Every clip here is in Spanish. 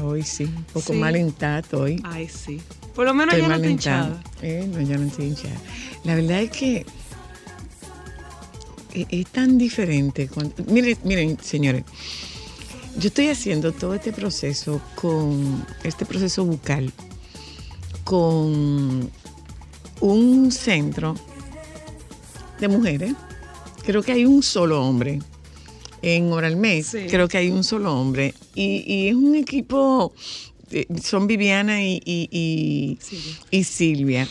hoy, sí. Un poco Sí. mal hoy. Ay, sí. Por lo menos Estoy ya no hinchada. Eh, no, ya no estoy hinchada. La verdad es que es, es tan diferente. cuando- miren, miren, señores. Yo estoy haciendo todo este proceso con este proceso bucal con un centro de mujeres. Creo que hay un solo hombre. En Oralmés, Sí. creo que hay un solo hombre. Y, y es un equipo, eh, son Viviana y, Silvia. y Silvia.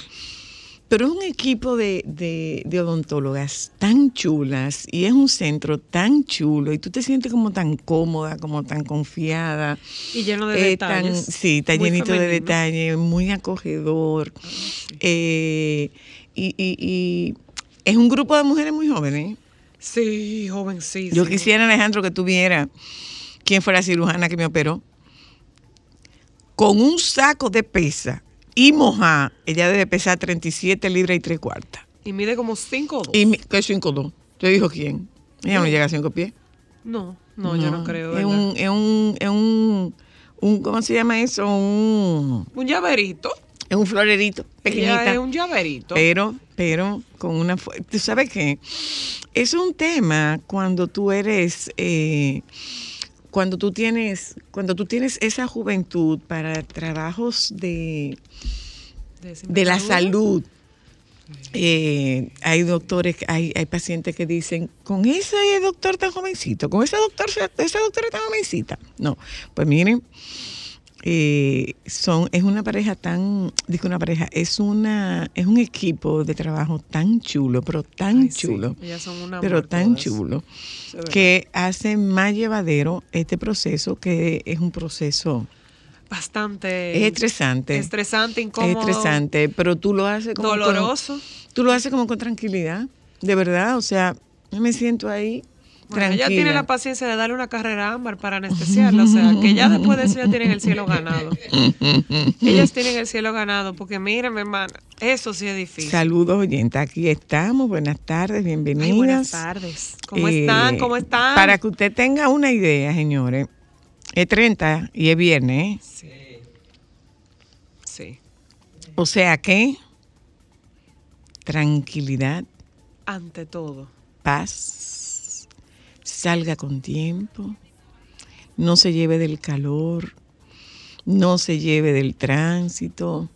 Pero es un equipo de, de- de odontólogas tan chulas y es un centro tan chulo y tú te sientes como tan cómoda, como tan confiada. Y lleno de Eh, tan- detalles. sí, está llenito de detalles, muy acogedor. Eh, y, y- y es un grupo de mujeres muy jóvenes. Sí, jovencísimo. Yo quisiera, Alejandro, que tuviera quién fue la cirujana que me operó. Con un saco de pesa y moja, ella debe pesar 37 libras y 3 cuartas. Y mide como 5 o 2. Y que 5'2. ¿Te dijo quién? Ella no llega a 5 pies. No, no, yo no creo. Es un, es un, es un, un- ¿cómo se llama eso? Un, Un llaverito. es un florerito pequeñita. Ella es un llaverito. Pero, pero con una... ¿Tú sabes qué? Es un tema cuando tú eres... eh, cuando tú tienes cuando tú tienes esa juventud para trabajos de, de la salud eh, hay doctores hay, hay pacientes que dicen con ese doctor tan jovencito con ese doctor esa doctora tan jovencita no pues miren eh, son es una pareja tan digo una pareja es una es un equipo de trabajo tan chulo pero tan Ay, chulo son pero tan todas. chulo que hace más llevadero este proceso que es un proceso Bastante. es estresante Estresante, es incómodo. estresante pero tú lo haces como con- Doloroso. tú lo haces como con tranquilidad de verdad o sea yo me siento ahí Bueno, tranquila ella tiene la paciencia de darle una carrera a ámbar para anestesiarla. O sea, que ya después de eso ya tienen el cielo ganado. Ellas tienen el cielo ganado. Porque miren, mi hermana, eso sí es difícil. Saludos oyentes, aquí estamos, buenas tardes, bienvenidas. Ay, buenas tardes. ¿Cómo Eh, están? ¿Cómo están? Para que usted tenga una idea, señores, es 30 y es viernes, ¿eh? Sí. Sí. o sea que tranquilidad, Ante todo. paz, salga con tiempo, no se lleve del calor, no se lleve del tránsito,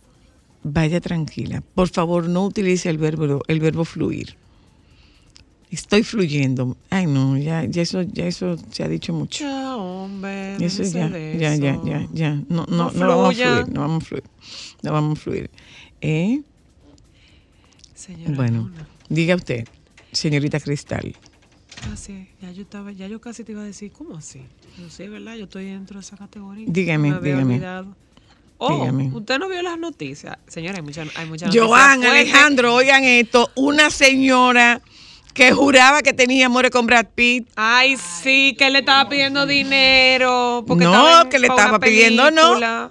vaya tranquila. Por favor, no utilice el verbo, el verbo fluir. Estoy fluyendo. Ay, no, ya, ya eso, ya eso se ha dicho mucho. Ya, hombre. Eso ya, ya, ya, ya. No, no, No no, vamos a fluir, no vamos a fluir. No vamos a fluir. ¿Eh? Señora Bueno, Luna. diga usted, señorita Cristal. Ah, sí, ya yo estaba, ya yo casi te iba a decir, ¿cómo así? Pero sí, ¿verdad? Yo estoy dentro de esa categoría. Dígame, Me había dígame. olvidado. Oh, Dígame. usted no vio las noticias. Señora, hay muchas hay muchas Joan. Alejandro, oigan esto, una señora que juraba que tenía amores con Brad Pitt. Ay, sí, que le estaba pidiendo dinero. Porque No, que le estaba pidiendo, no.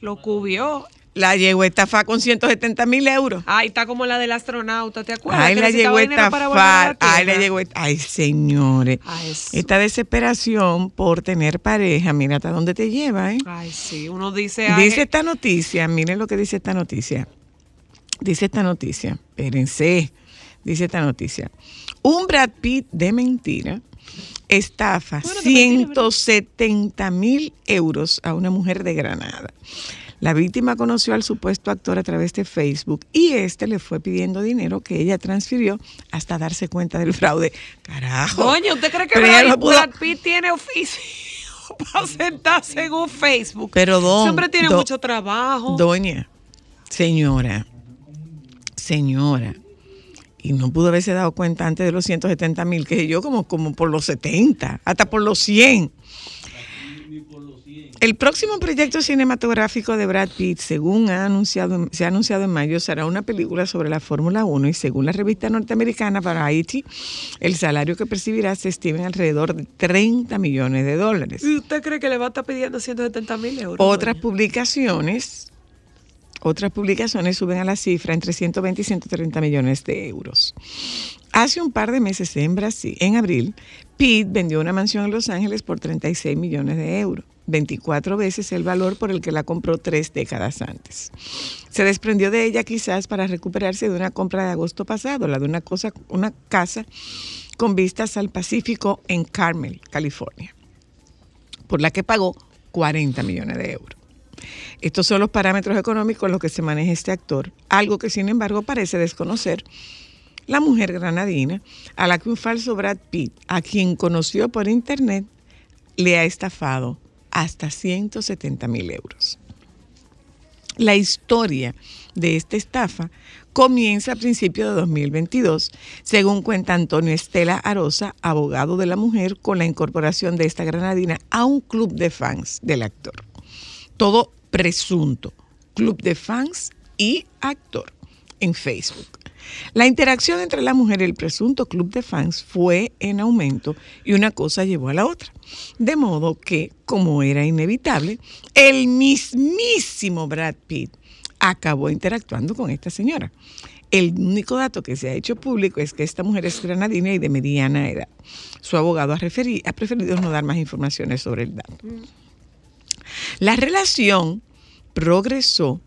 Lo cubrió. La llegó a estafar con 170 mil euros. Ay, está como la del astronauta, ¿te acuerdas? Ay, Que la necesitaba llegó a dinero para volver a la estafar. Ay, la Tierra. llegó a- Ay, señores. Ay. Esta desesperación por tener pareja, mira hasta dónde te lleva, ¿eh? Ay, sí, uno dice... ay, Dice esta noticia, miren lo que dice esta noticia. Dice esta noticia, espérense, dice esta noticia. Un Brad Pitt de mentira estafa Bueno, de mentira, ¿verdad? 170 mil euros a una mujer de Granada. La víctima conoció al supuesto actor a través de Facebook y este le fue pidiendo dinero que ella transfirió hasta darse cuenta del fraude. Carajo. Doña, ¿usted cree que Brad, pudo- Brad Pitt tiene oficio para sentarse en un Facebook? Pero don, Siempre tiene do- mucho trabajo. Doña, señora, señora, y no pudo haberse dado cuenta antes de los 170 mil, que yo como, como por los 70, hasta por los 100. El próximo proyecto cinematográfico de Brad Pitt, según ha anunciado, se ha anunciado en mayo, será una película sobre la Fórmula 1 y según la revista norteamericana Variety, el salario que percibirá se estima en alrededor de 30 millones de dólares. ¿Y usted cree que le va a estar pidiendo 170 mil euros? Otras doña? publicaciones, otras publicaciones suben a la cifra entre 120 y 130 millones de euros. Hace un par de meses en Brasil, en abril, Pitt vendió una mansión en Los Ángeles por 36 millones de euros, 24 veces el valor por el que la compró tres décadas antes. Se desprendió de ella quizás para recuperarse de una compra de agosto pasado, la de una, cosa, una casa con vistas al Pacífico en Carmel, California por la que pagó 40 millones de euros. Estos son los parámetros económicos en los que se maneja este actor, algo que sin embargo parece desconocer la mujer granadina a la que un falso Brad Pitt, a quien conoció por internet, le ha estafado hasta 170 mil euros. La historia de esta estafa comienza a principios de 2022, según cuenta Antonio Estela Arosa, abogado de la mujer, con la incorporación de esta granadina a un club de fans del actor. Todo presunto, club de fans y actor en Facebook. La interacción entre la mujer y el presunto club de fans fue en aumento y una cosa llevó a la otra. De modo que, como era inevitable, el mismísimo Brad Pitt acabó interactuando con esta señora. El único dato que se ha hecho público es que esta mujer es granadina y de mediana edad. Su abogado ha, ha preferido no dar más informaciones sobre el dato. La relación progresó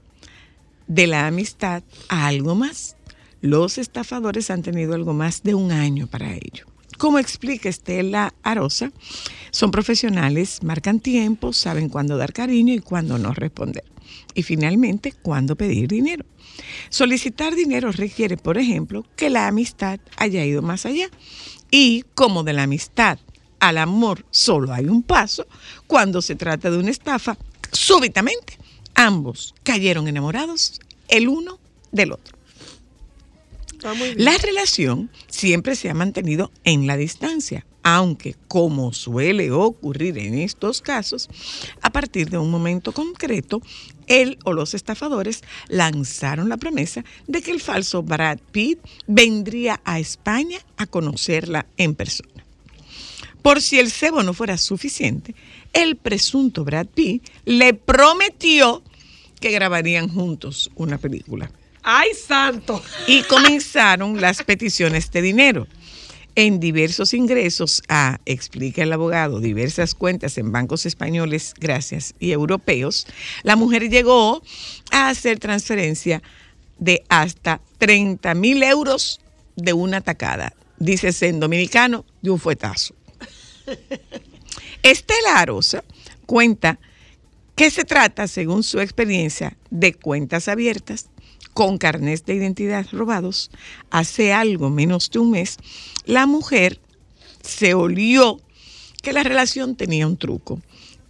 de la amistad a algo más. Los estafadores han tenido algo más de un año para ello. Como explica Estela Arosa, son profesionales, marcan tiempo, saben cuándo dar cariño y cuándo no responder. Y finalmente, cuándo pedir dinero. Solicitar dinero requiere, por ejemplo, que la amistad haya ido más allá. Y como de la amistad al amor solo hay un paso, cuando se trata de una estafa, súbitamente ambos cayeron enamorados el uno del otro. Bien. La relación siempre se ha mantenido en la distancia, aunque como suele ocurrir en estos casos, a partir de un momento concreto, él o los estafadores lanzaron la promesa de que el falso Brad Pitt vendría a España a conocerla en persona. Por si el cebo no fuera suficiente, el presunto Brad Pitt le prometió que grabarían juntos una película ¡Ay, santo! y comenzaron las peticiones de dinero. En diversos ingresos a, explica el abogado, diversas cuentas en bancos españoles, gracias, y europeos, la mujer llegó a hacer transferencia de hasta 30 mil euros de una tacada, dice en dominicano, de un fuetazo. Estela Arosa cuenta que se trata, según su experiencia, de cuentas abiertas con carnés de identidad robados. Hace algo menos de un mes, la mujer se olió que la relación tenía un truco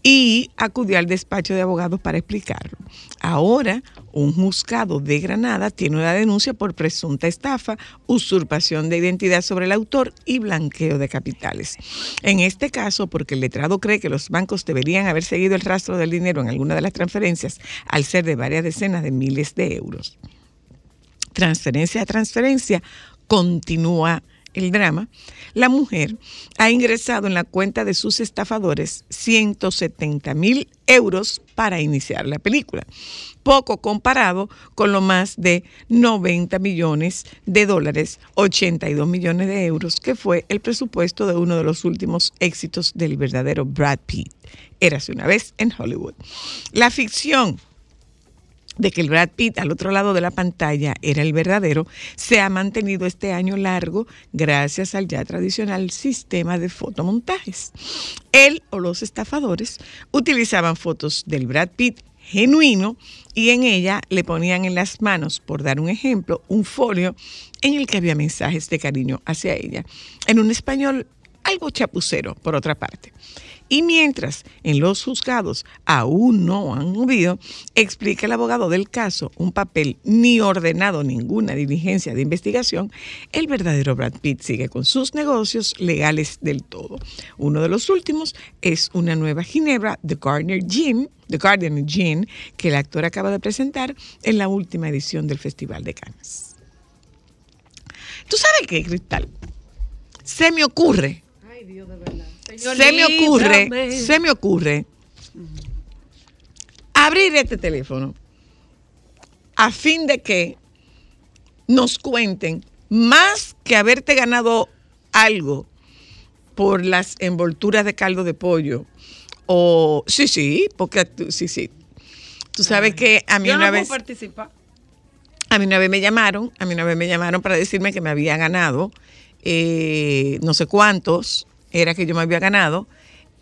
y acudió al despacho de abogados para explicarlo. Ahora, un juzgado de Granada tiene una denuncia por presunta estafa, usurpación de identidad sobre el autor y blanqueo de capitales. En este caso, porque el letrado cree que los bancos deberían haber seguido el rastro del dinero en alguna de las transferencias al ser de varias decenas de miles de euros transferencia a transferencia, continúa el drama, la mujer ha ingresado en la cuenta de sus estafadores 170 mil euros para iniciar la película, poco comparado con lo más de 90 millones de dólares, 82 millones de euros, que fue el presupuesto de uno de los últimos éxitos del verdadero Brad Pitt. Érase una vez en Hollywood. La ficción de que el Brad Pitt al otro lado de la pantalla era el verdadero, se ha mantenido este año largo gracias al ya tradicional sistema de fotomontajes. Él o los estafadores utilizaban fotos del Brad Pitt genuino y en ella le ponían en las manos, por dar un ejemplo, un folio en el que había mensajes de cariño hacia ella, en un español algo chapucero, por otra parte. Y mientras en los juzgados aún no han movido, explica el abogado del caso un papel ni ordenado ninguna diligencia de investigación, el verdadero Brad Pitt sigue con sus negocios legales del todo. Uno de los últimos es una nueva ginebra, The Gardner Gin, The Guardian Gin, que el actor acaba de presentar en la última edición del Festival de Cannes. ¿Tú sabes qué, Cristal? Se me ocurre Ay, Dios, de verdad. Se me ocurre, se me ocurre abrir este teléfono a fin de que nos cuenten más que haberte ganado algo por las envolturas de caldo de pollo o sí, sí, porque tú- sí, sí. Tú sabes que a mí Yo una no vez participar. a mí una vez me llamaron, a mí una vez me llamaron para decirme que me había ganado, eh, no sé cuántos era que yo me había ganado,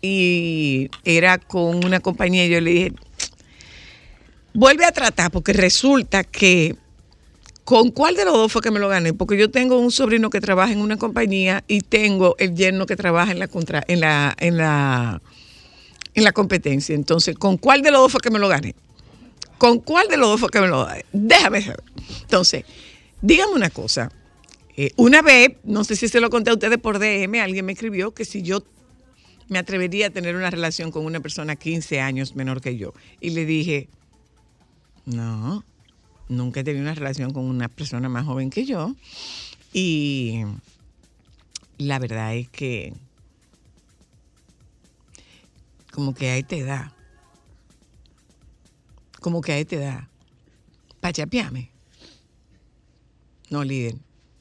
y era con una compañía y yo le dije, vuelve a tratar, porque resulta que, ¿con cuál de los dos fue que me lo gané? Porque yo tengo un sobrino que trabaja en una compañía y tengo el yerno que trabaja en la, contra, en la, en la, en la competencia. Entonces, ¿con cuál de los dos fue que me lo gané? ¿Con cuál de los dos fue que me lo gané? Déjame saber. Entonces, dígame una cosa. Eh, una vez, no sé si se lo conté a ustedes por DM, alguien me escribió que si yo me atrevería a tener una relación con una persona 15 años menor que yo. Y le dije, no, nunca he tenido una relación con una persona más joven que yo. Y la verdad es que como que a esta edad, como que a esta edad, pa' chapearme. No, líder,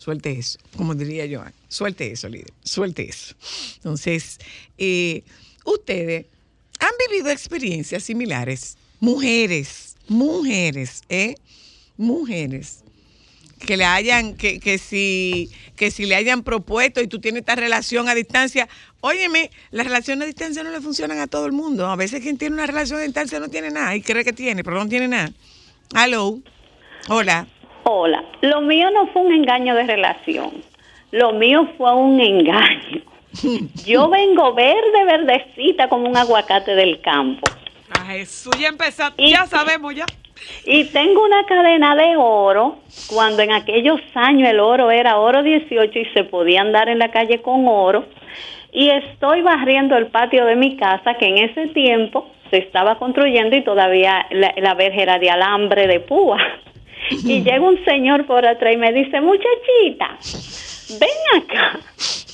suelte eso, como diría yo, suelte eso, líder, suelte eso. Entonces, eh, ustedes han vivido experiencias similares, mujeres, mujeres, ¿eh? Mujeres que le hayan, que, que si, que si le hayan propuesto y tú tienes esta relación a distancia, óyeme, las relaciones a distancia no le funcionan a todo el mundo. A veces quien tiene una relación a distancia no tiene nada y cree que tiene, pero no tiene nada. Hello. Hola. Hola, lo mío no fue un engaño de relación, lo mío fue un engaño. Yo vengo verde, verdecita como un aguacate del campo. A Jesús, ya empezaste. Y- Ya sabemos, ya. Y tengo una cadena de oro, cuando en aquellos años el oro era oro 18 y se podía andar en la calle con oro. Y estoy barriendo el patio de mi casa, que en ese tiempo se estaba construyendo y todavía la, la verja era de alambre de púa. Y llega un señor por atrás y me dice, muchachita, ven acá.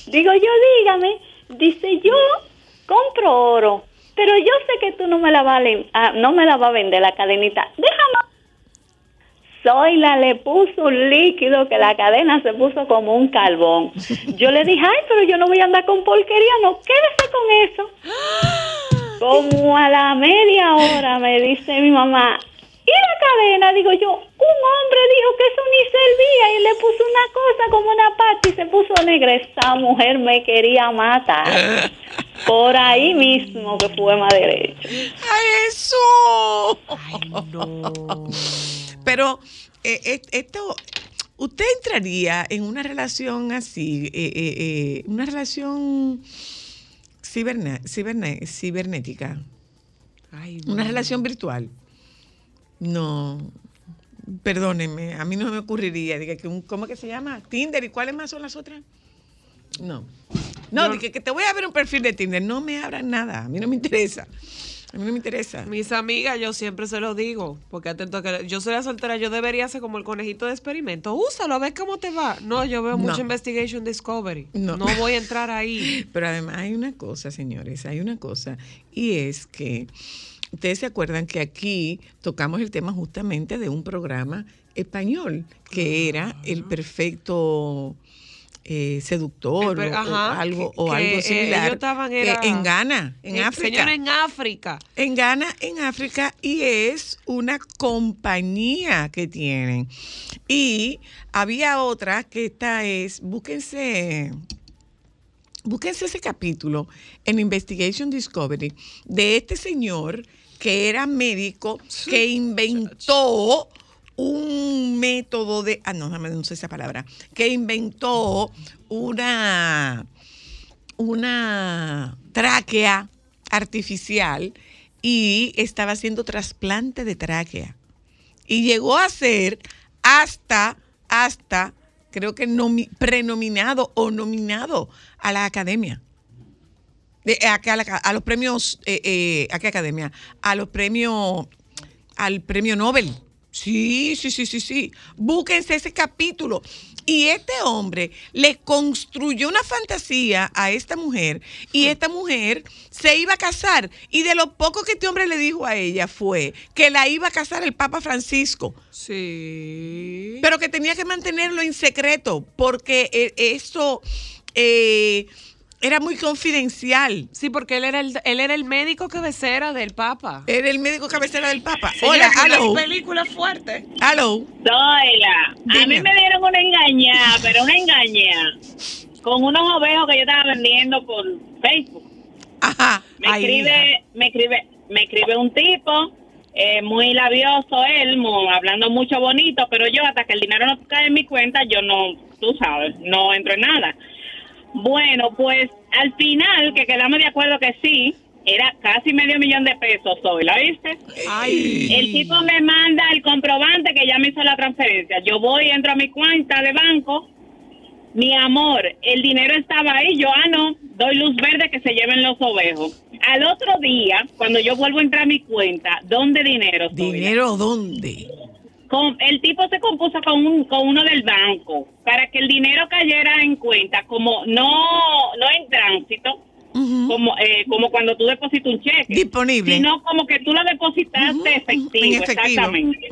Digo yo, dígame. Dice, yo compro oro, pero yo sé que tú no me la vas a, ah, no me la vas a vender la cadenita. Déjame. Zoila le puso un líquido que la cadena se puso como un carbón. Yo le dije, ay, pero yo no voy a andar con porquería, no, quédese con eso. Como a la media hora me dice mi mamá, Digo yo, un hombre dijo que eso ni servía y le puso una cosa como una pata y se puso negra. Esa mujer me quería matar. Por ahí mismo que fue más derecho. ¡Ay, eso! Ay, no. Pero eh, eh, esto, ¿usted entraría en una relación así, eh, eh, eh, una relación ciberne- ciberne- cibernética? Ay, Una relación virtual. No. Perdónenme, a mí no me ocurriría. Diga que un, ¿Cómo que se llama? Tinder. ¿Y cuáles más son las otras? No. No, Yo- dije que te voy a ver un perfil de Tinder. No me abran nada. A mí no me interesa. A mí no me interesa. Mis amigas, yo siempre se lo digo, porque atento a que yo soy la soltera, yo debería ser como el conejito de experimento. Úsalo, a ver cómo te va. No, yo veo No. mucho Investigation Discovery. No. No. voy a entrar ahí. Pero además hay una cosa, señores, hay una cosa, y es que ustedes se acuerdan que aquí tocamos el tema justamente de un programa español, que era el perfecto eh, seductor El o- algo, o que, algo eh, similar. ellos estaban, era- en Ghana, en Eh, África. Señora, en África. En Ghana, en África, y es una compañía que tienen. Y había otra que esta es, búsquense, búsquense ese capítulo en Investigation Discovery de este señor que era médico que inventó un método de, ah, no, no sé esa palabra, que inventó una, una tráquea artificial y estaba haciendo trasplante de tráquea. Y llegó a ser hasta, hasta, creo que nomi- prenominado o nominado a la academia. De, a, a a los premios, eh, eh, ¿a qué academia? A los premios, al premio Nobel. Sí, sí, sí, sí, sí. Búsquense ese capítulo. Y este hombre le construyó una fantasía a esta mujer y esta mujer se iba a casar. Y de lo poco que este hombre le dijo a ella fue que la iba a casar el Papa Francisco Sí. pero que tenía que mantenerlo en secreto porque eh, eso eh, era muy confidencial. Sí, porque él era el, él era el médico cabecera del Papa. Era el médico cabecera del Papa. Señora, Hola, hello, película fuerte. hello. A mí me dieron una engañada, pero una engañada con unos ovejos que yo estaba vendiendo por Facebook. Ajá. Me Ay, escribe, me escribe, me escribe un tipo, eh, muy labioso él, mu- hablando mucho bonito, pero yo hasta que el dinero no cae en mi cuenta, yo no, tú sabes, no entro en nada. Bueno, pues al final, que quedamos de acuerdo que sí, era casi medio millón de pesos, soy, ¿la viste? Ay. El tipo me manda el comprobante que ya me hizo la transferencia. Yo voy, entro a mi cuenta de banco. Mi amor, el dinero estaba ahí. Yo, ah, no, doy luz verde que se lleven los ovejos. Al otro día, cuando yo vuelvo a entrar a mi cuenta, ¿dónde dinero? Zoila? ¿Dinero dónde? Con, el tipo se compuso con, un, con uno del banco para que el dinero cayera en cuenta, como no, no en tránsito, como, eh, como cuando tú depositas un cheque. Disponible. Sino como que tú lo depositaste Ujú, efectivo, en efectivo. exactamente.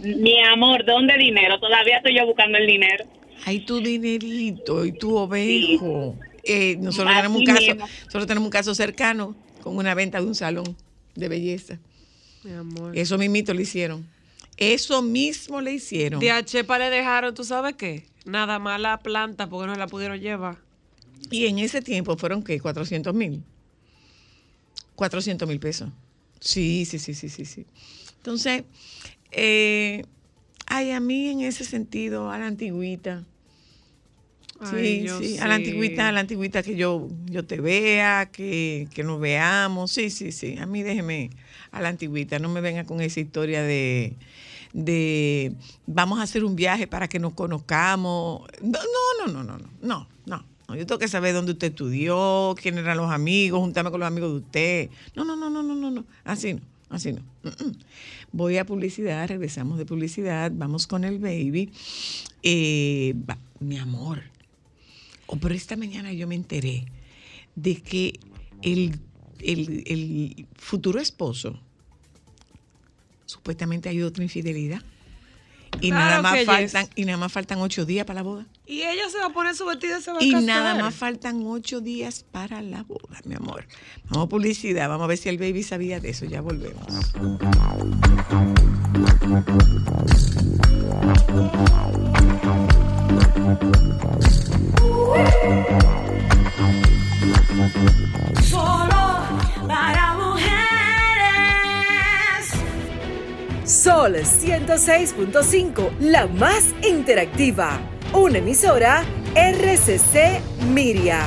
Mi amor, ¿dónde dinero? Todavía estoy yo buscando el dinero. Ay, tu dinerito y tu ovejo. Eh, nosotros Así tenemos un caso, mismo. nosotros tenemos un caso cercano con una venta de un salón de belleza. Mi amor. Eso mismito le hicieron. Eso mismo le hicieron. De a Chepa le dejaron, ¿tú sabes qué? Nada más la planta porque no la pudieron llevar. Y en ese tiempo fueron, ¿qué? 400 mil. 400 mil pesos. Sí, sí, sí, sí, sí, sí. Entonces, eh, ay, a mí en ese sentido, a la antigüita. Sí, Ay, sí, a la antigüita, a la antigüita que yo, yo te vea, que, que nos veamos. Sí, sí, sí. A mí déjeme a la antigüita, no me venga con esa historia de, de vamos a hacer un viaje para que nos conozcamos. No, no, no, no, no, no, no. no. Yo tengo que saber dónde usted estudió, quién eran los amigos, juntarme con los amigos de usted. No, no, no, no, no, no, no. Así no, así no. Voy a publicidad, regresamos de publicidad, vamos con el baby. Eh, mi amor, Oh, pero esta mañana yo me enteré de que el, el- el futuro esposo supuestamente hay otra infidelidad. Y Claro nada más faltan, yes. y nada más faltan ocho días para la boda. Y ella se va a poner su vestido y se va a Y casar. nada más faltan ocho días para la boda, mi amor. Vamos a publicidad, vamos a ver si el baby sabía de eso. Ya volvemos. Solo para Sol 106.5, la más interactiva. Una emisora RCC Miria.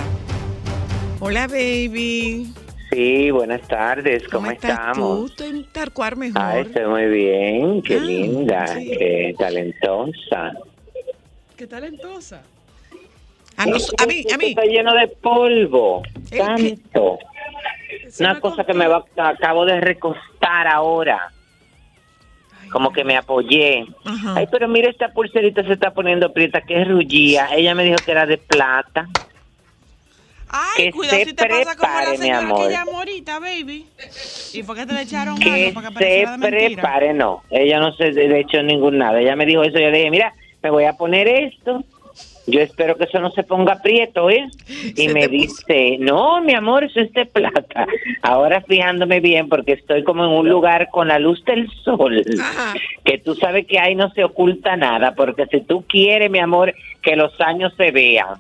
Hola, baby. Sí, buenas tardes, ¿cómo, estás estamos? tú? Estoy en Tarcuar mejor. Ah, estoy muy bien, qué Ah, linda, sí. qué talentosa. Qué talentosa. A, nos- a mí, a mí. Está lleno de polvo, tanto. Una cosa que me va, acabo de recostar ahora, como que me apoyé. Ajá. Ay, pero mira, esta pulserita se está poniendo prieta, que es rullía. Ella me dijo que era de plata. Ay, Que cuidado se si te pasa como la prepare, mi amor. que llamó ahorita, baby. ¿Y por qué te le echaron que algo para que se prepare, no. Ella no se de hecho ningún nada. Ella me dijo eso. Yo le dije, mira, me voy a poner esto. Yo espero que eso no se ponga prieto, ¿eh? Y Se me dice, no, mi amor, eso es de plata. Ahora fijándome bien, porque estoy como en un lugar con la luz del sol, Ajá. que tú sabes que ahí no se oculta nada, porque si tú quieres, mi amor, que los años se vean,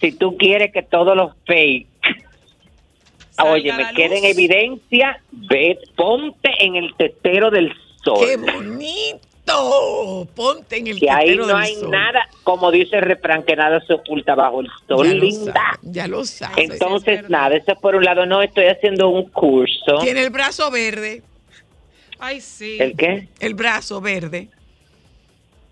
si tú quieres que todos los fake Oye, me queda en evidencia, ve, ponte en el tetero del sol. ¡Qué bonito! Ponte en el Que ahí no del hay sol. nada, como dice el refrán, que nada se oculta bajo el sol, Ya lo linda. sabes, ya lo sabes. Entonces, nada, eso por un lado, no, estoy haciendo un curso. Tiene el brazo verde. Ay, sí. ¿El qué? El brazo verde.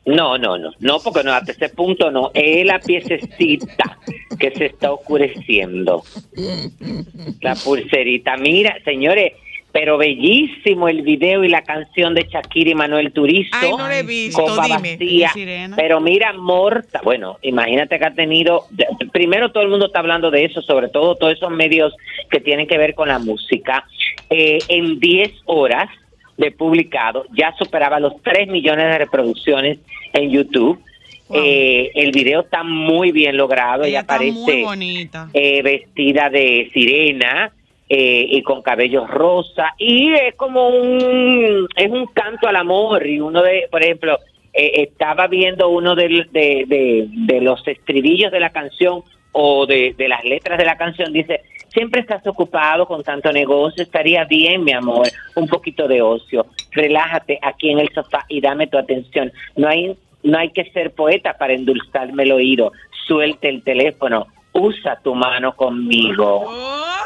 No, no, no, no, porque no, hasta ese punto no, es la piececita que se está oscureciendo. La pulserita. Mira, señores, pero bellísimo el video y la canción de Shakira y Manuel Turizo. Ay, no he visto, Copa dime. vacía. Sirena. Pero mira, Morta, bueno, imagínate que ha tenido, primero todo el mundo está hablando de eso, sobre todo todos esos medios que tienen que ver con la música. Eh, en 10 horas de publicado ya superaba los 3 millones de reproducciones en YouTube. Wow. Eh, el video está muy bien logrado, Ella ella aparece muy bonita. eh, vestida de sirena eh, y con cabellos rosa y es como un es un canto al amor y uno de por ejemplo eh, estaba viendo uno del- de, de, de los estribillos de la canción o de, de las letras de la canción dice siempre estás ocupado con tanto negocio estaría bien mi amor un poquito de ocio. Relájate aquí en el sofá y dame tu atención. No hay no hay que ser poeta para endulzarme el oído. Suelte el teléfono usa tu mano conmigo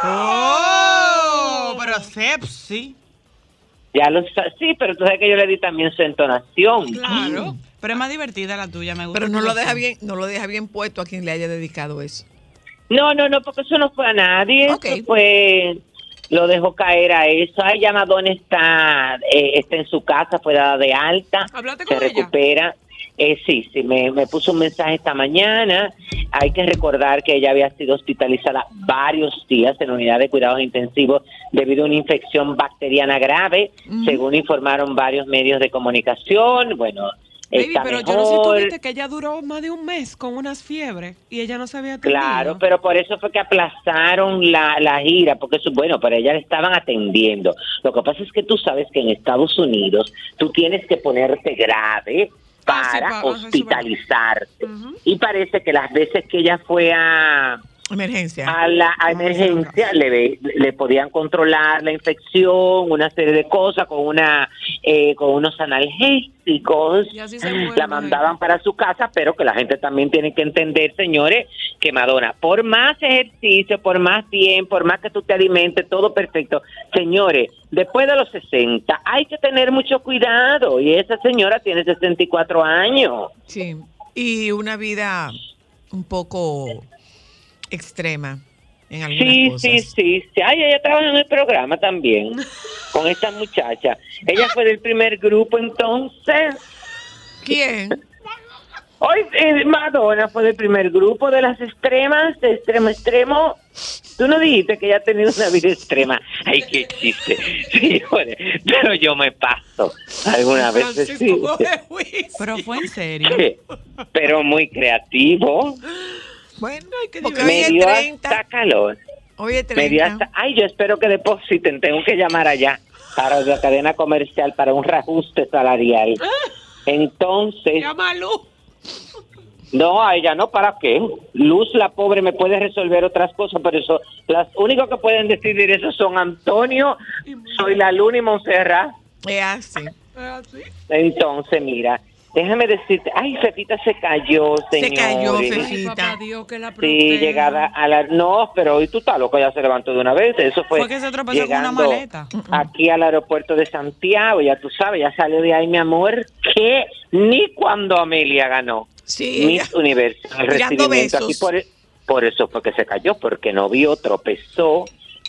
¡Oh! Pero sepsi. ya lo sí pero tú sabes que yo le di también su entonación Claro. Pero es más divertida la tuya, me gusta. Pero no lo deja bien, no lo deja bien puesto a quien le haya dedicado eso. No, no, no, porque eso no fue a nadie. Ok. Eso fue, lo dejó caer a eso. Ay, ya Madonna está, eh, está en su casa, fue dada de alta. ¿Hablaste se con ella? Eh, sí, sí, me, me puso un mensaje esta mañana. Hay que recordar que ella había sido hospitalizada varios días en unidad de cuidados intensivos debido a una infección bacteriana grave, según informaron varios medios de comunicación. Bueno, Baby, está pero yo no sé tú viste que ella duró más de un mes con unas fiebres y ella no sabía atendido. Claro, pero por eso fue que aplazaron la, la gira, porque eso, bueno, pero ella le estaban atendiendo. Lo que pasa es que tú sabes que en Estados Unidos tú tienes que ponerte grave Ah, sí, para hospitalizarte. Y parece que las veces que ella fue a, Emergencia. a la a emergencia le, ve- le podían controlar la infección, una serie de cosas con una eh, con unos analgésicos, Y así se muere la mandaban para su casa, pero que la gente también tiene que entender, señores, que Madonna, por más ejercicio, por más bien, por más que tú te alimentes, todo perfecto, señores, después de los 60 hay que tener mucho cuidado y esa señora tiene 64 años. Sí. Y una vida un poco extrema en algunas Sí, cosas. sí, sí, sí. Ay, ella trabaja en el programa también con esta muchacha. Ella fue del primer grupo entonces. ¿Quién? Hoy eh, Madonna fue del primer grupo de las extremas, de extremo a extremo. Tú no dijiste que ella ha tenido una vida extrema. Ay, qué chiste. Señores, pero yo me paso alguna vez. Francisco Sí. Pero fue en serio. Pero muy creativo. Bueno, qué porque Me dio 30. hasta calor. Hoy es Me dio 30. hasta, ay, yo espero que depositen, tengo que llamar allá para la cadena comercial para un reajuste salarial. Entonces, Llama a Luz. no, a ella no, ¿para qué? Luz, la pobre, me puede resolver otras cosas, pero eso, las únicos que pueden decidir eso son Antonio, soy la Luna y Montserrat. Es así. Es así. Entonces, mira, déjame decirte, ay, Fefita se cayó, señor. Se cayó, Ay, Fefita. Sí, llegada a la... No, pero hoy tú estás loco, ya se levantó de una vez. Eso fue, Fue que se tropezó con una llegando maleta. Aquí al aeropuerto de Santiago, ya tú sabes, ya salió de ahí, mi amor, que ni cuando Amelia ganó Sí, Miss Universo, el recibimiento aquí besos. por, e, por eso fue que se cayó, porque no vio, tropezó.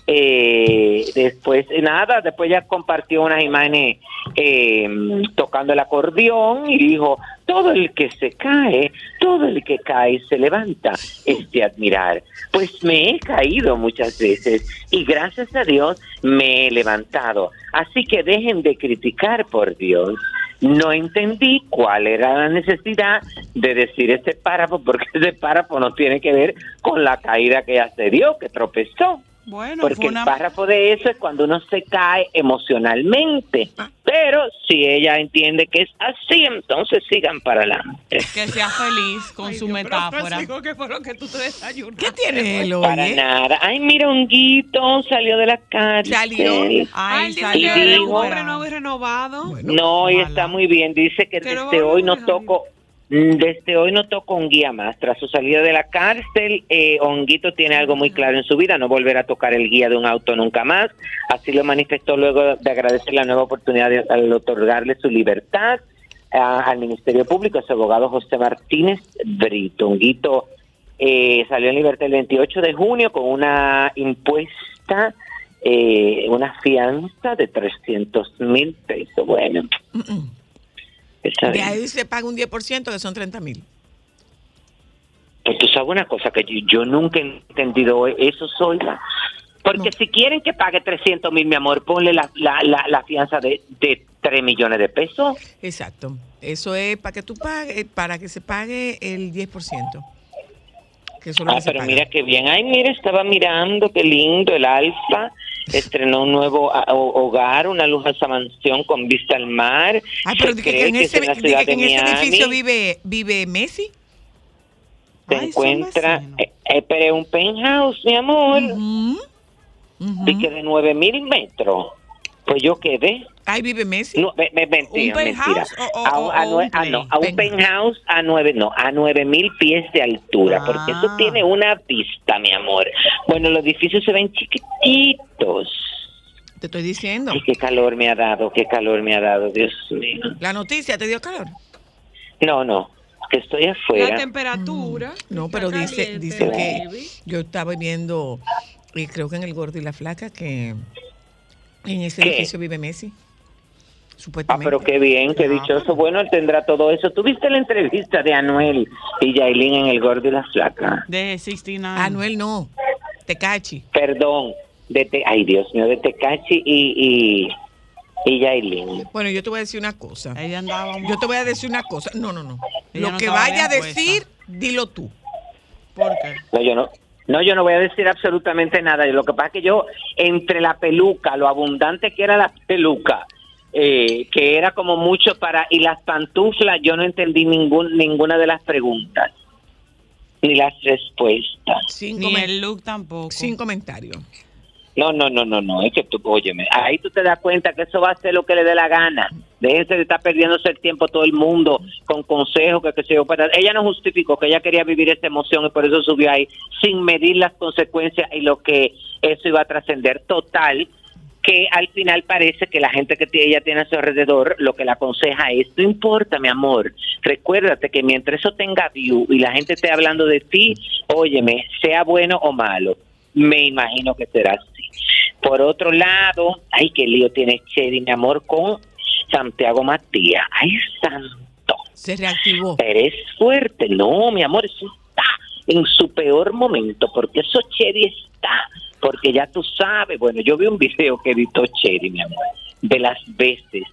Eh, después, nada, después ya compartió unas imágenes eh, tocando el acordeón y dijo, todo el que se cae, todo el que cae se levanta, es de admirar. Pues me he caído muchas veces y gracias a Dios me he levantado. Así que dejen de criticar, por Dios. No entendí cuál era la necesidad de decir ese párrafo, porque ese párrafo no tiene que ver con la caída que ella se dio, que tropezó. Bueno, Porque fue el una... párrafo de eso es cuando uno se cae emocionalmente. Pero si ella entiende que es así, entonces sigan para adelante. Que sea feliz con Ay, su Dios, metáfora. ¿qué fue lo que tú te desayunaste? ¿Qué tiene él, Para oye? nada. Ay, mira, Honguito salió de la cárcel. Salió. Ay, Ay, salió que era un hombre nuevo y renovado. No, y está muy bien. Dice que Pero desde hoy no toco, desde hoy no toco un guía más. Tras su salida de la cárcel, eh, Honguito tiene algo muy claro en su vida, no volverá a tocar el guía de un auto nunca más. Así lo manifestó luego de agradecer la nueva oportunidad de, al otorgarle su libertad al Ministerio Público, a su abogado José Martínez Brito. Honguito eh, salió en libertad el 28 de junio con una impuesta, eh, una fianza de 300 mil pesos. Bueno. Está De bien. ahí se paga un 10% que son 30 mil. Pues tú sabes una cosa que yo, yo nunca he entendido eso, Soyla. Porque No. si quieren que pague 300 mil, mi amor, ponle la, la, la, la fianza de, de 3 millones de pesos. Exacto. Eso es para que tú pagues, para que se pague el 10%. Que eso Ah, que pero mira qué bien. Ay, mira, estaba mirando, qué lindo, el Alfa. Estrenó un nuevo ah, ho- hogar, una lujosa mansión con vista al mar. Ay, pero que, en ese, es en la di ciudad que de en ese Miami. edificio vive, vive Messi. Se Ay, encuentra, eh, eh, pero es un penthouse, mi amor. Y que de 9 mil metros. Pues yo quedé. Ahí vive Messi. No, me, me- mentira, ¿Un mentira. penthouse o- o- a, o- a un ah, no, a un penthouse a nueve, no, a nueve mil pies de altura, porque eso Ah. tiene una vista, mi amor. Bueno, los edificios se ven chiquititos. Te estoy diciendo. Ay, qué calor me ha dado, qué calor me ha dado, Dios mío. La noticia te dio calor. No, no, que estoy La afuera. temperatura. No, está pero dice, caliente, dice que yo estaba viendo, y creo que en el gordo y la flaca, que en ese ¿Qué? edificio vive Messi. Ah, Supuestamente. pero qué bien, qué dichoso. Bueno, él tendrá todo eso. ¿Tuviste la entrevista de Anuel y Yailin en El Gordo y la Flaca? De 69. Anuel no, Tecachi. Perdón, de Te- ay Dios mío, de Tecachi y, y, y Yailin. Bueno, yo te voy a decir una cosa. Ella andaba muy... Yo te voy a decir una cosa. No, no, no. Ella Lo no que vaya a decir, dilo tú. ¿Por qué? No, yo no. No, yo no voy a decir absolutamente nada. Lo que pasa es que yo, entre la peluca, lo abundante que era la peluca, eh, que era como mucho para, y las pantuflas, yo no entendí ningún, ninguna de las preguntas, ni las respuestas. Sin, Ni el look tampoco. sin comentario. No, no, no, no, no, es que tú, óyeme, ahí tú te das cuenta que eso va a ser lo que le dé la gana. Déjense de estar perdiéndose el tiempo todo el mundo con consejos, que, que se para- Ella no justificó que ella quería vivir esa emoción y por eso subió ahí sin medir las consecuencias y lo que eso iba a trascender. Total, que al final parece que la gente que ella tiene a su alrededor lo que le aconseja es, no importa, mi amor, recuérdate que mientras eso tenga view y la gente esté hablando de ti, óyeme, sea bueno o malo, me imagino que será así. Por otro lado, ay, qué lío tiene Chedi, mi amor, con Santiago Matías. Ay, santo. Se reactivó. Eres fuerte. No, mi amor, eso está en su peor momento, porque eso Chedi está. Porque ya tú sabes, bueno, yo vi un video que editó Chedi, mi amor, de las veces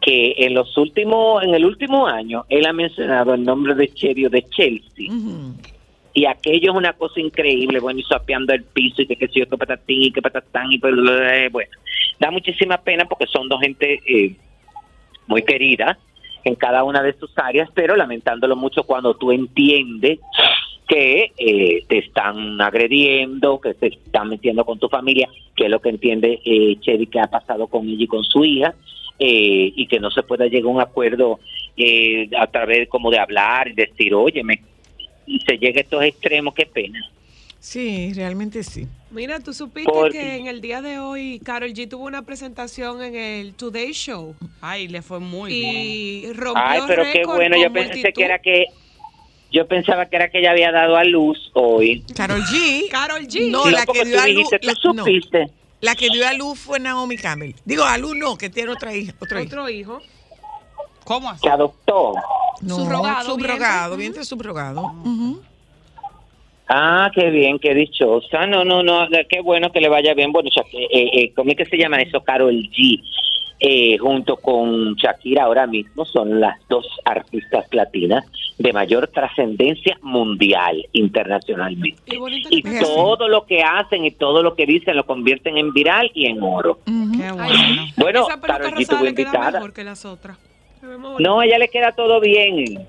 que en los últimos, en el último año, él ha mencionado el nombre de Chedi o de Chelsea. Ujú. Y aquello es una cosa increíble, bueno, y sapeando el piso y que qué sé yo, que patatín y que patatán y pues, bueno, da muchísima pena porque son dos gente eh, muy querida en cada una de sus áreas, pero lamentándolo mucho cuando tú entiendes que eh, te están agrediendo, que se están metiendo con tu familia, que es lo que entiende eh, Chedi que ha pasado con ella y con su hija, eh, y que no se pueda llegar a un acuerdo eh, a través como de hablar y decir, oye, me, y se llega a estos extremos, qué pena. Sí, realmente sí. Mira, tú supiste Porque- que en el día de hoy Carol G tuvo una presentación en el Today Show Ay, le fue muy bien. y rompió Ay, pero qué bueno, yo pensé multitud. que era que, yo pensaba que era que ella había dado a luz hoy. Carol G. Carol G. No, No, la que dio tú a luz. dijiste, tú la- no, supiste. la que dio a luz fue Naomi Campbell. Digo, a luz no, que tiene otra hija. Otra hija. Otro hijo. ¿Cómo así? que adoptó. No, Subrogado, Subrogado, vientre. subrogado. Ah, qué bien, qué dichosa. No, no, no, qué bueno que le vaya bien. Bueno, Sha- eh, eh, ¿cómo es que se llama eso? Carol G. eh, junto con Shakira ahora mismo son las dos artistas latinas de mayor trascendencia mundial, internacionalmente. Y Y todo lo que hacen y todo lo que dicen lo convierten en viral y en oro. Qué bueno. Bueno, esa Carol G tuvo invitada. mejor que las otras. No, a ella le queda todo bien.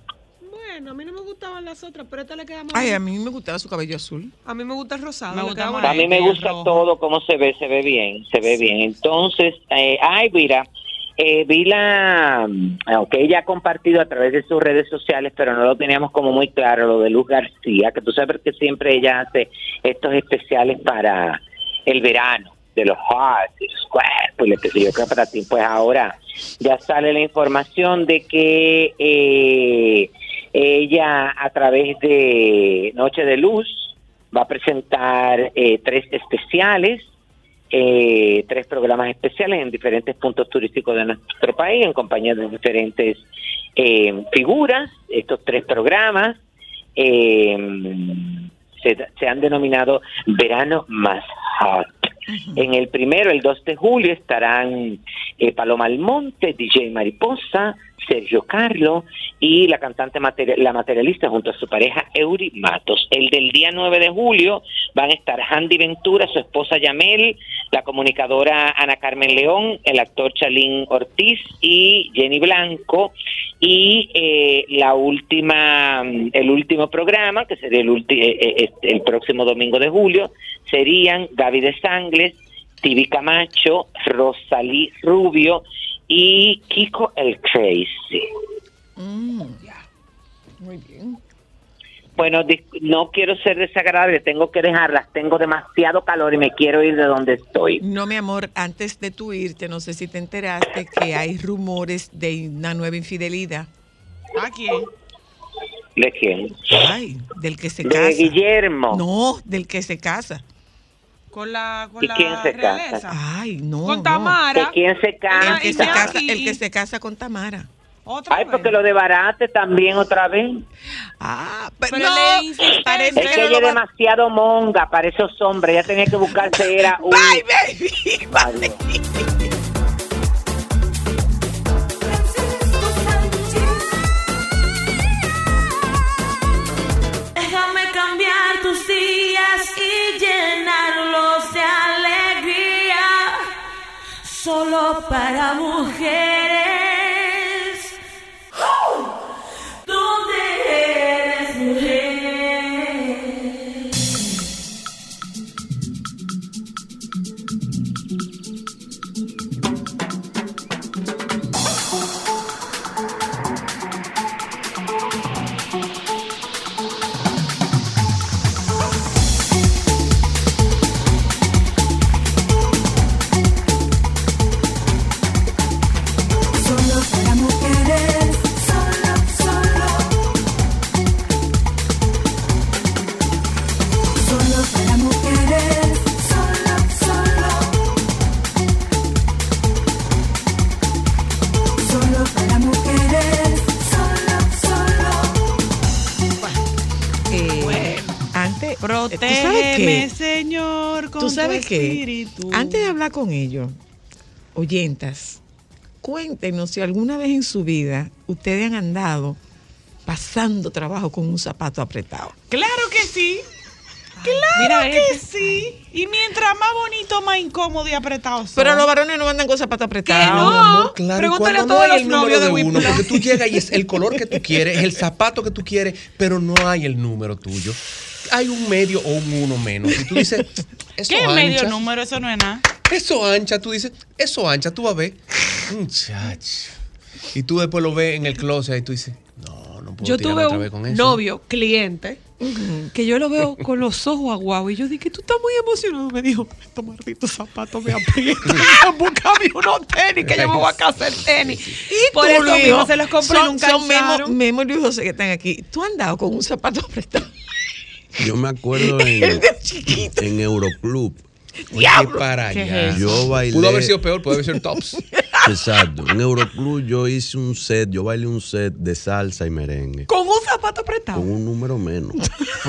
Bueno, a mí no me gustaban las otras, pero esta le queda más Ay, a mí me gustaba su cabello azul. A mí me gusta el rosado. Me le gusta queda más. bonito. A mí me gusta rojo. todo cómo se ve, se ve bien, se ve bien. Entonces, eh, ay, mira, eh, vi la, aunque ella ha compartido a través de sus redes sociales, pero no lo teníamos como muy claro, lo de Luz García, que tú sabes que siempre ella hace estos especiales para el verano, de los hearts, los cuerpos, y que yo creo para ti, pues ahora ya sale la información de que eh, ella a través de Noche de Luz va a presentar eh, tres especiales, eh, tres programas especiales en diferentes puntos turísticos de nuestro país, en compañía de diferentes eh, figuras. Estos tres programas eh, se, se han denominado Verano Más Hot. En el primero, el 2 de julio, estarán eh, Paloma Almonte, DJ Mariposa, Sergio Carlo y la cantante la materialista junto a su pareja Eury Matos. El del día 9 de julio van a estar Handy Ventura, su esposa Yamel, la comunicadora Ana Carmen León, el actor Chalín Ortiz y Jenny Blanco. Y eh, la última, el último programa, que sería el, eh, eh, este, el próximo domingo de julio, serían Gaby de Sangles, Tibi Camacho, Rosalí Rubio y Kiko el Crazy. Mm. Muy bien. Bueno, no quiero ser desagradable, tengo que dejarlas, tengo demasiado calor y me quiero ir de donde estoy. No, mi amor, antes de tu irte, no sé si te enteraste que hay rumores de una nueva infidelidad. ¿A quién? ¿De quién? Ay, del que se De casa. Guillermo. No, del que se casa. Con la, con ¿Y la quién se casa? Ay, no. Con no. Tamara. ¿De quién se El casa? que, se casa el que se casa con Tamara. Otra Ay, vez. porque lo de Barate también otra vez. Ah, pero, Pero no, le insiste. parece Es que no ella es demasiado monga para esos hombres. Ella tenía que buscarse era un... Bye, baby. Adiós. Para mujeres. Espíritu. Antes de hablar con ellos, oyentas, cuéntenos si alguna vez en su vida ustedes han andado pasando trabajo con un zapato apretado. Claro que sí. Claro Mira que este. sí. Y mientras más bonito, más incómodo y apretado son. Pero los varones no andan con zapatos apretados. ¿Qué no? amor, claro, Pregúntale a todos no los novios de, de uno, porque tú llegas y es el color que tú quieres, es el zapato que tú quieres, pero no hay el número tuyo. Hay un medio o un uno menos. Y tú dices, eso ¿Qué ancha, medio número? Eso no es nada. Eso ancha, tú dices, eso ancha, tú vas a ver. Muchacho. Y tú después lo ves en el closet y tú dices, no, no puedo Yo tuve otra un vez con eso. novio, cliente, que yo lo veo con los ojos aguados y yo dije, tú estás muy emocionado. Me dijo, estos malditos zapatos me aprietan. Búscame unos tenis que yo me voy a casar tenis. Y Por tú, eso mismo se los compré son, nunca son Memo. Memo Luis José que están aquí. ¿Tú has andado con un zapato prestado? Yo me acuerdo en, Euroclub. Oye, para ¿Qué allá. es Yo bailé. Pudo haber sido peor, pudo haber sido tops. Exacto. En Euroclub yo hice un set, yo bailé un set de salsa y merengue. Con un zapato apretado. Con un número menos.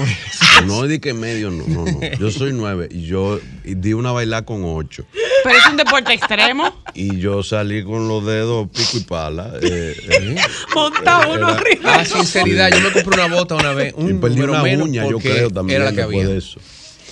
no di que medio, no, no, no. Yo soy nueve y yo y di una bailar con ocho. Pero es un deporte extremo. Y yo salí con los dedos pico y pala. eh, eh, Monta uno Era- arriba. Ah, sinceridad, yo me compré una bota una vez. Un y perdí número una menos uña, yo creo también. Era la que había. de eso.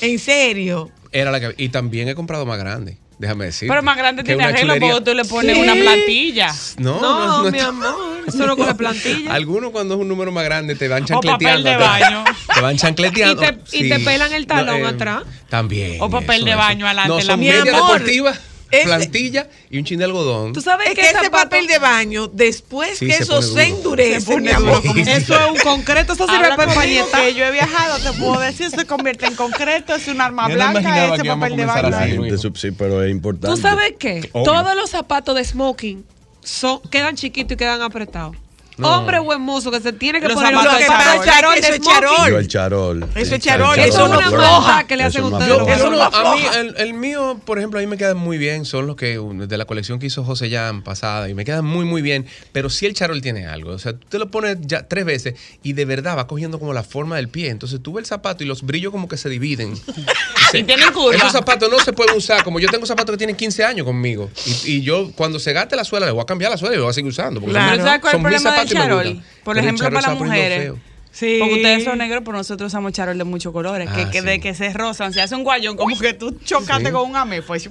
En serio. Era la que Y también he comprado más grande, déjame decir. Pero más grande Que tiene arreglo porque tú le pones Sí. una plantilla. No, No, no, no, mi está- amor, eso no coge plantilla. Algunos cuando es un número más grande te van O papel chancleteando. de baño. Te van chancleteando. Y te- y te pelan el talón atrás. También. O papel de baño adelante No, la son mano. media amor, deportiva, ese- plantilla y un chin de algodón. Tú sabes Es que que ese papel de baño, después Sí, que se eso se endurece, Se pone mi amor. duro. Eso es un concreto, eso sirve para empañetar. que yo he viajado, te puedo decir, se convierte en concreto, es un arma Yo blanca, ese papel de baño. así. Sí, pero es importante. ¿Tú sabes qué? Obvio. Todos los zapatos de smoking son, quedan chiquitos y quedan apretados. No. Hombre buen mozo que se tiene que Los poner zapatos zapatos charol. charol Eso de es charol. Yo el charol. Eso es charol, eso es una maldad que le hacen ustedes. a mí, el, el mío, por ejemplo, a mí me quedan muy bien. Son los que, de la colección que hizo José Jan pasada, y me quedan muy, muy bien. Pero sí el charol tiene algo. O sea, tú te lo pones ya tres veces y de verdad va cogiendo como la forma del pie. Entonces tú ves el zapato y los brillos como que se dividen. Y tienen curva. Esos zapatos no se pueden usar. Como yo tengo zapatos que tienen 15 años conmigo. Y, y yo, cuando se gaste la suela, le voy a cambiar la suela y lo voy a seguir usando. Porque Claro. Pero ¿sabes cuál es el son mis problema del charol? Por ejemplo, charol para las mujeres. Sí. Porque ustedes son negros, pero nosotros usamos charol de muchos colores. que, Ah, que sí. de que se rozan, se hace un guayón, como que tú chocaste Sí. con un ame, pues.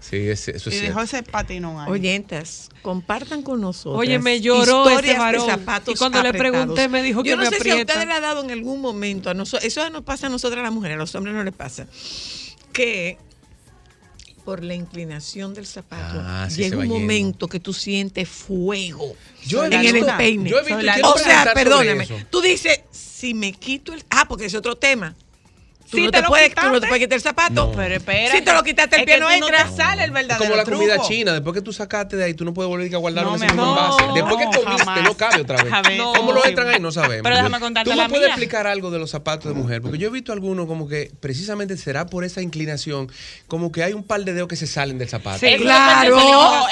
Sí, es- eso es Y cierto. dejó ese patinón ahí. Oyentas, compartan con nosotros. Oye, me lloró ese de varón. zapatos Y cuando le pregunté, me dijo que Yo no me sé si a aprieta. ustedes le ha dado en algún momento, a nosotros, eso nos pasa a nosotras las mujeres, a los hombres no les pasa, que por la inclinación del zapato Ah, sí, llega un yendo. momento que tú sientes fuego Yo he en el empeine. o sea, perdóname, tú dices, si me quito el... Ah, porque es otro tema. Tú, Sí, no te puedes, tú no te quitaste. puedes quitar el zapato. No. Pero espera. Si te lo quitaste, el es pie no entra. sale el Es verdadero como la comida china, después que tú sacaste de ahí, tú no puedes volver a guardarlo No, en ese mismo envase. Después que comiste, jamás. no cabe otra vez. ¿Cómo lo entran ahí? No sabemos. Pero déjame contarte ¿Tú la me puedes mía. explicar algo de los zapatos de mujer? Porque yo he visto algunos como que precisamente será por esa inclinación, como que hay un par de dedos que se salen del zapato. Sí, Claro.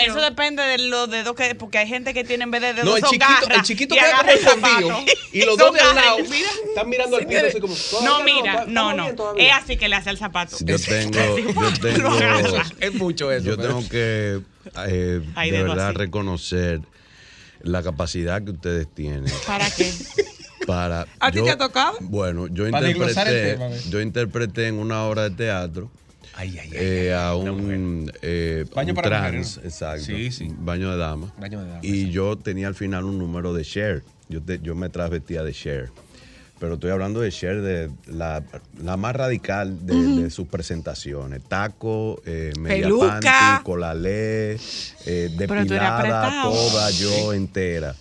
eso depende de los dedos que. Porque hay gente que tiene en vez de dedos No, el chiquito, el chiquito y queda como agarra el escondido. zapato. Y los dos de al lado están mirando al piso así como. No, mira, no, no. Todavía. Es así que le hace el zapato. Yo tengo, yo tengo, Es mucho eso. yo tengo que eh, de dedo verdad así. reconocer la capacidad que ustedes tienen ¿Para qué? para. ¿A ti yo- te ha tocado? Bueno, yo Para interpreté, tema, yo interpreté en una obra de teatro Ay, ay, ay. eh, a un, eh, Baño un para trans, exacto, Sí, sí. baño de dama. Baño de dama, Y yo tenía al final un número de Cher. Yo, te- yo me transvestía de Cher. Pero estoy hablando de Cher, de la, la más radical de, de sus presentaciones. Taco, eh, media Peluca. panty, colalé, eh, depilada, toda yo entera.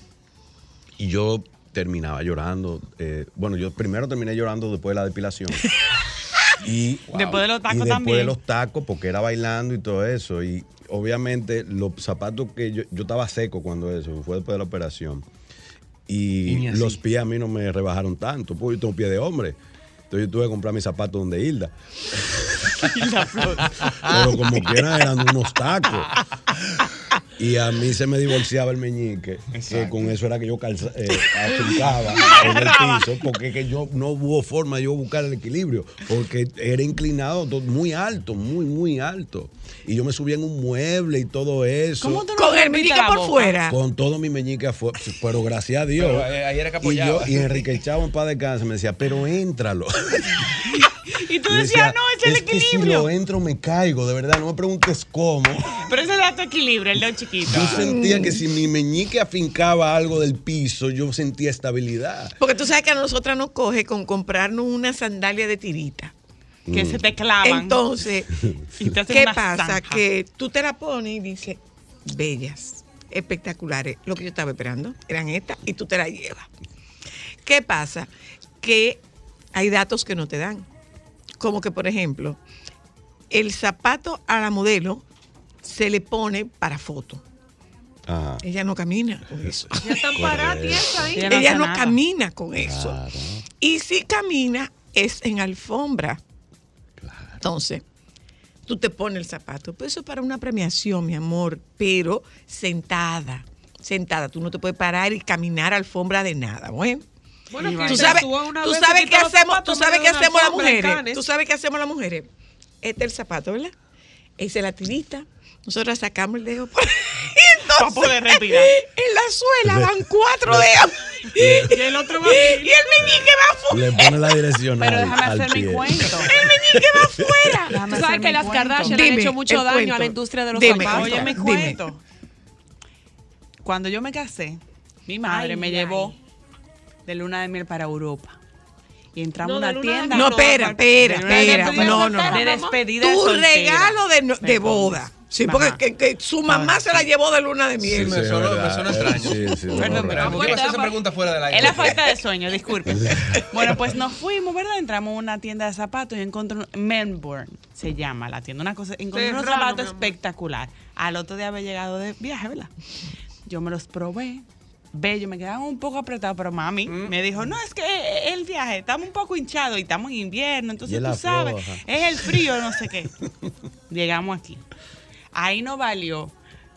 Y yo terminaba llorando. eh, bueno, yo primero terminé llorando después de la depilación. Y, Después de los tacos y después también. de los tacos, porque era bailando y todo eso. Y obviamente los zapatos que yo, yo estaba seco cuando eso, fue después de la operación. Y, los pies a mí no me rebajaron tanto, porque yo tengo pie de hombre. Entonces yo tuve que comprar mis zapatos donde Hilda. Pero como quiera eran unos tacos. Y a mí se me divorciaba el meñique, que con eso era que yo calza, eh, en el piso, porque que yo no hubo forma de yo buscar el equilibrio, porque era inclinado to- muy alto, muy, muy alto. Y yo me subía en un mueble y todo eso. ¿Cómo tú no Con el meñique por boca? fuera. Con todo mi meñique afuera, pero gracias a Dios. Pero, eh, ahí era que y, yo, apoyaba. y Enrique el Chavo en paz de cáncer me decía, pero éntralo. Y tú decías, decía, no, es el que si equilibrio. lo entro me caigo, de verdad, no me preguntes cómo. Pero ese da tu equilibrio, el dedo chiquito. Yo sentía que si mi meñique afincaba algo del piso, yo sentía estabilidad. Porque tú sabes que a nosotras nos coge con comprarnos una sandalia de tirita. Que se te clavan. Entonces, te ¿qué pasa? zanja. Que tú te la pones y dices, bellas. espectaculares. Lo que yo estaba esperando eran estas y tú te las llevas. ¿Qué pasa? Que hay datos que no te dan. Como que, por ejemplo, el zapato a la modelo se le pone para foto. Ajá. Ella no camina con eso. Ya están paradas ahí. Ella no Ella no camina con eso. Claro. Y si camina, es en alfombra. Entonces, tú te pones el zapato. Pues eso es para una premiación, mi amor, pero sentada. Sentada. Tú no te puedes parar y caminar alfombra de nada. Bueno. Bueno, Tú sabes, tú vez, sabes qué hacemos, tú sabes qué hacemos las mujeres. Tú sabes qué hacemos las mujeres. Este es el zapato, ¿verdad? Esa es la tirita. Nosotros sacamos el dedo por- entonces, Pa' poder respirar. En la suela van cuatro dedos. Y el otro va y el meñique va afuera. Le pone la dirección Pero al, déjame al hacer mi cuento. El meñique va afuera. Tú sabes que las cuento. Kardashian le han hecho mucho daño cuento. a la industria de los Dime, zapatos. Oye, me Dime. cuento. Cuando yo me casé, mi madre Ay, me ay. llevó de luna de miel para Europa. Y entramos No, a de una de tienda. No, espera, espera, De de espera. No, no, no. De despedida de Tu soltera. regalo de, no- de Me boda. Sí, porque que, que su mamá se la llevó de luna de Sí, miel. me, Sí, sonó, es me verdad. suena Eh, extraño. sí, sí, Perdón, no, pero raro. ¿Por qué me haces esa pregunta fuera del aire? Es la falta de sueño, disculpe. Bueno, pues nos fuimos, ¿verdad? Entramos a una tienda de zapatos y encontré un Melbourne, se llama la tienda, una cosa, encontré unos zapatos espectacular. Al otro día había llegado de viaje, ¿verdad? Yo me los probé, bello, me quedaban un poco apretados, pero mami Mm. me dijo, no, es que el viaje, estamos un poco hinchados y estamos en invierno, entonces es tú sabes, floja. es el frío, no sé qué. Llegamos aquí. Ahí nos valió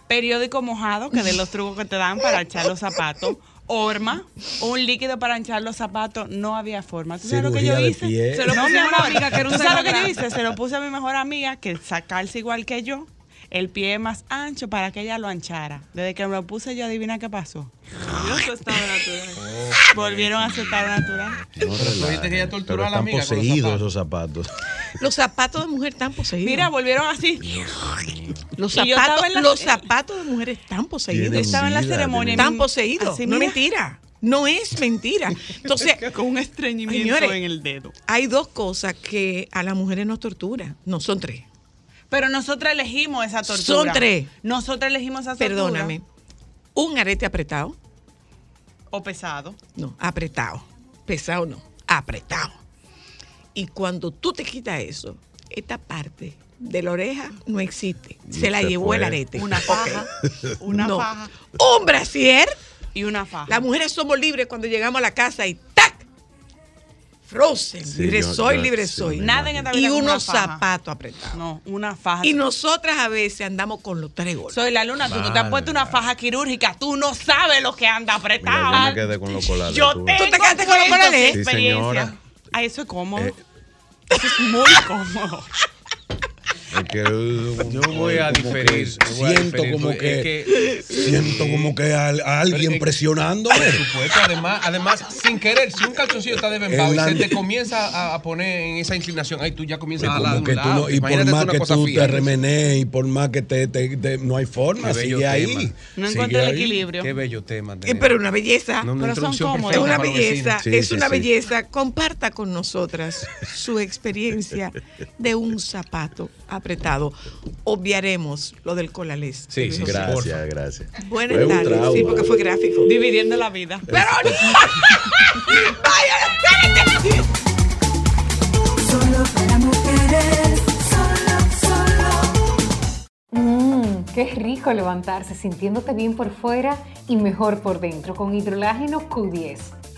periódico mojado, que de los trucos que te dan para echar los zapatos. Orma, un líquido para hinchar los zapatos, no había forma. ¿Tú sabes lo que yo hice? Se lo no, puse mi a una amor. amiga que ¿Tú sabes lo que yo hice? Se lo puse a mi mejor amiga, que sacarse igual que yo, el pie más ancho para que ella lo anchara. Desde que me lo puse yo, adivina qué pasó. Yo su estado natural. Volvieron a su estado natural. No Pero tú relajes. dijiste que ella torturó Pero a la están los poseídos zapatos. esos zapatos. Los zapatos de mujer están poseídos. Mira, volvieron así. los zapatos, estaba en la- los zapatos de mujer están poseídos. Estaba en la ceremonia. Están poseídos. así, no es mira, mentira. No es mentira. Entonces, Con un estreñimiento Señores, en el dedo. hay dos cosas que a las mujeres nos torturan. No, son tres. Pero nosotros elegimos esa tortura. Son tres. Nosotros elegimos esa tortura. Perdóname. Un arete apretado. O pesado. No, apretado. Pesado no, apretado. Y cuando tú te quitas eso, esta parte de la oreja no existe. Se la Se llevó el arete. Una faja. Una No. faja. Un brasier. Y una faja. Las mujeres somos libres cuando llegamos a la casa y ¡tac! Frozen. Sí, libre yo- soy, yo- libre sí, soy. Nada en esta Y vida una unos zapatos apretados. No, una faja. Y nosotras a veces andamos con los tres golpes. Soy la luna, tú no te has puesto una faja quirúrgica, tú no sabes lo que anda Mira, apretado. yo me quedé con los colales. Yo tú. tengo ¿Tú te quedaste con los colales? Sí, señora. Ah, eso es cómodo. Eh. Eso es muy cómodo. Es que, uh, Yo voy a diferir. Siento como que, siento como que a, a alguien presionándome. Por supuesto, además, además, sin querer, si un calzoncillo está desvempado En y la- se te comienza a, a poner en esa inclinación, ahí tú ya comienzas a hablar de no- y por más que tú fija. te remenes y por más que te, te- te- no hay forma, sigue ahí. tema. No Sigue encuentro el ahí. equilibrio. Qué bello tema. Eh, pero una belleza. No, una Pero son cómodos. Es una belleza. Sí, es sí, una sí. belleza. Comparta con nosotras su experiencia de un zapato apretado. Obviaremos lo del colalés. Sí, sí. Gracias, gracias. Buenas Fue tardes. Sí, porque fue gráfico. Dividiendo la vida. Pero vaya, espérate. Solo para mujeres, solo, solo. Mmm, qué rico levantarse sintiéndote bien por fuera y mejor por dentro con hidrolágeno Q10.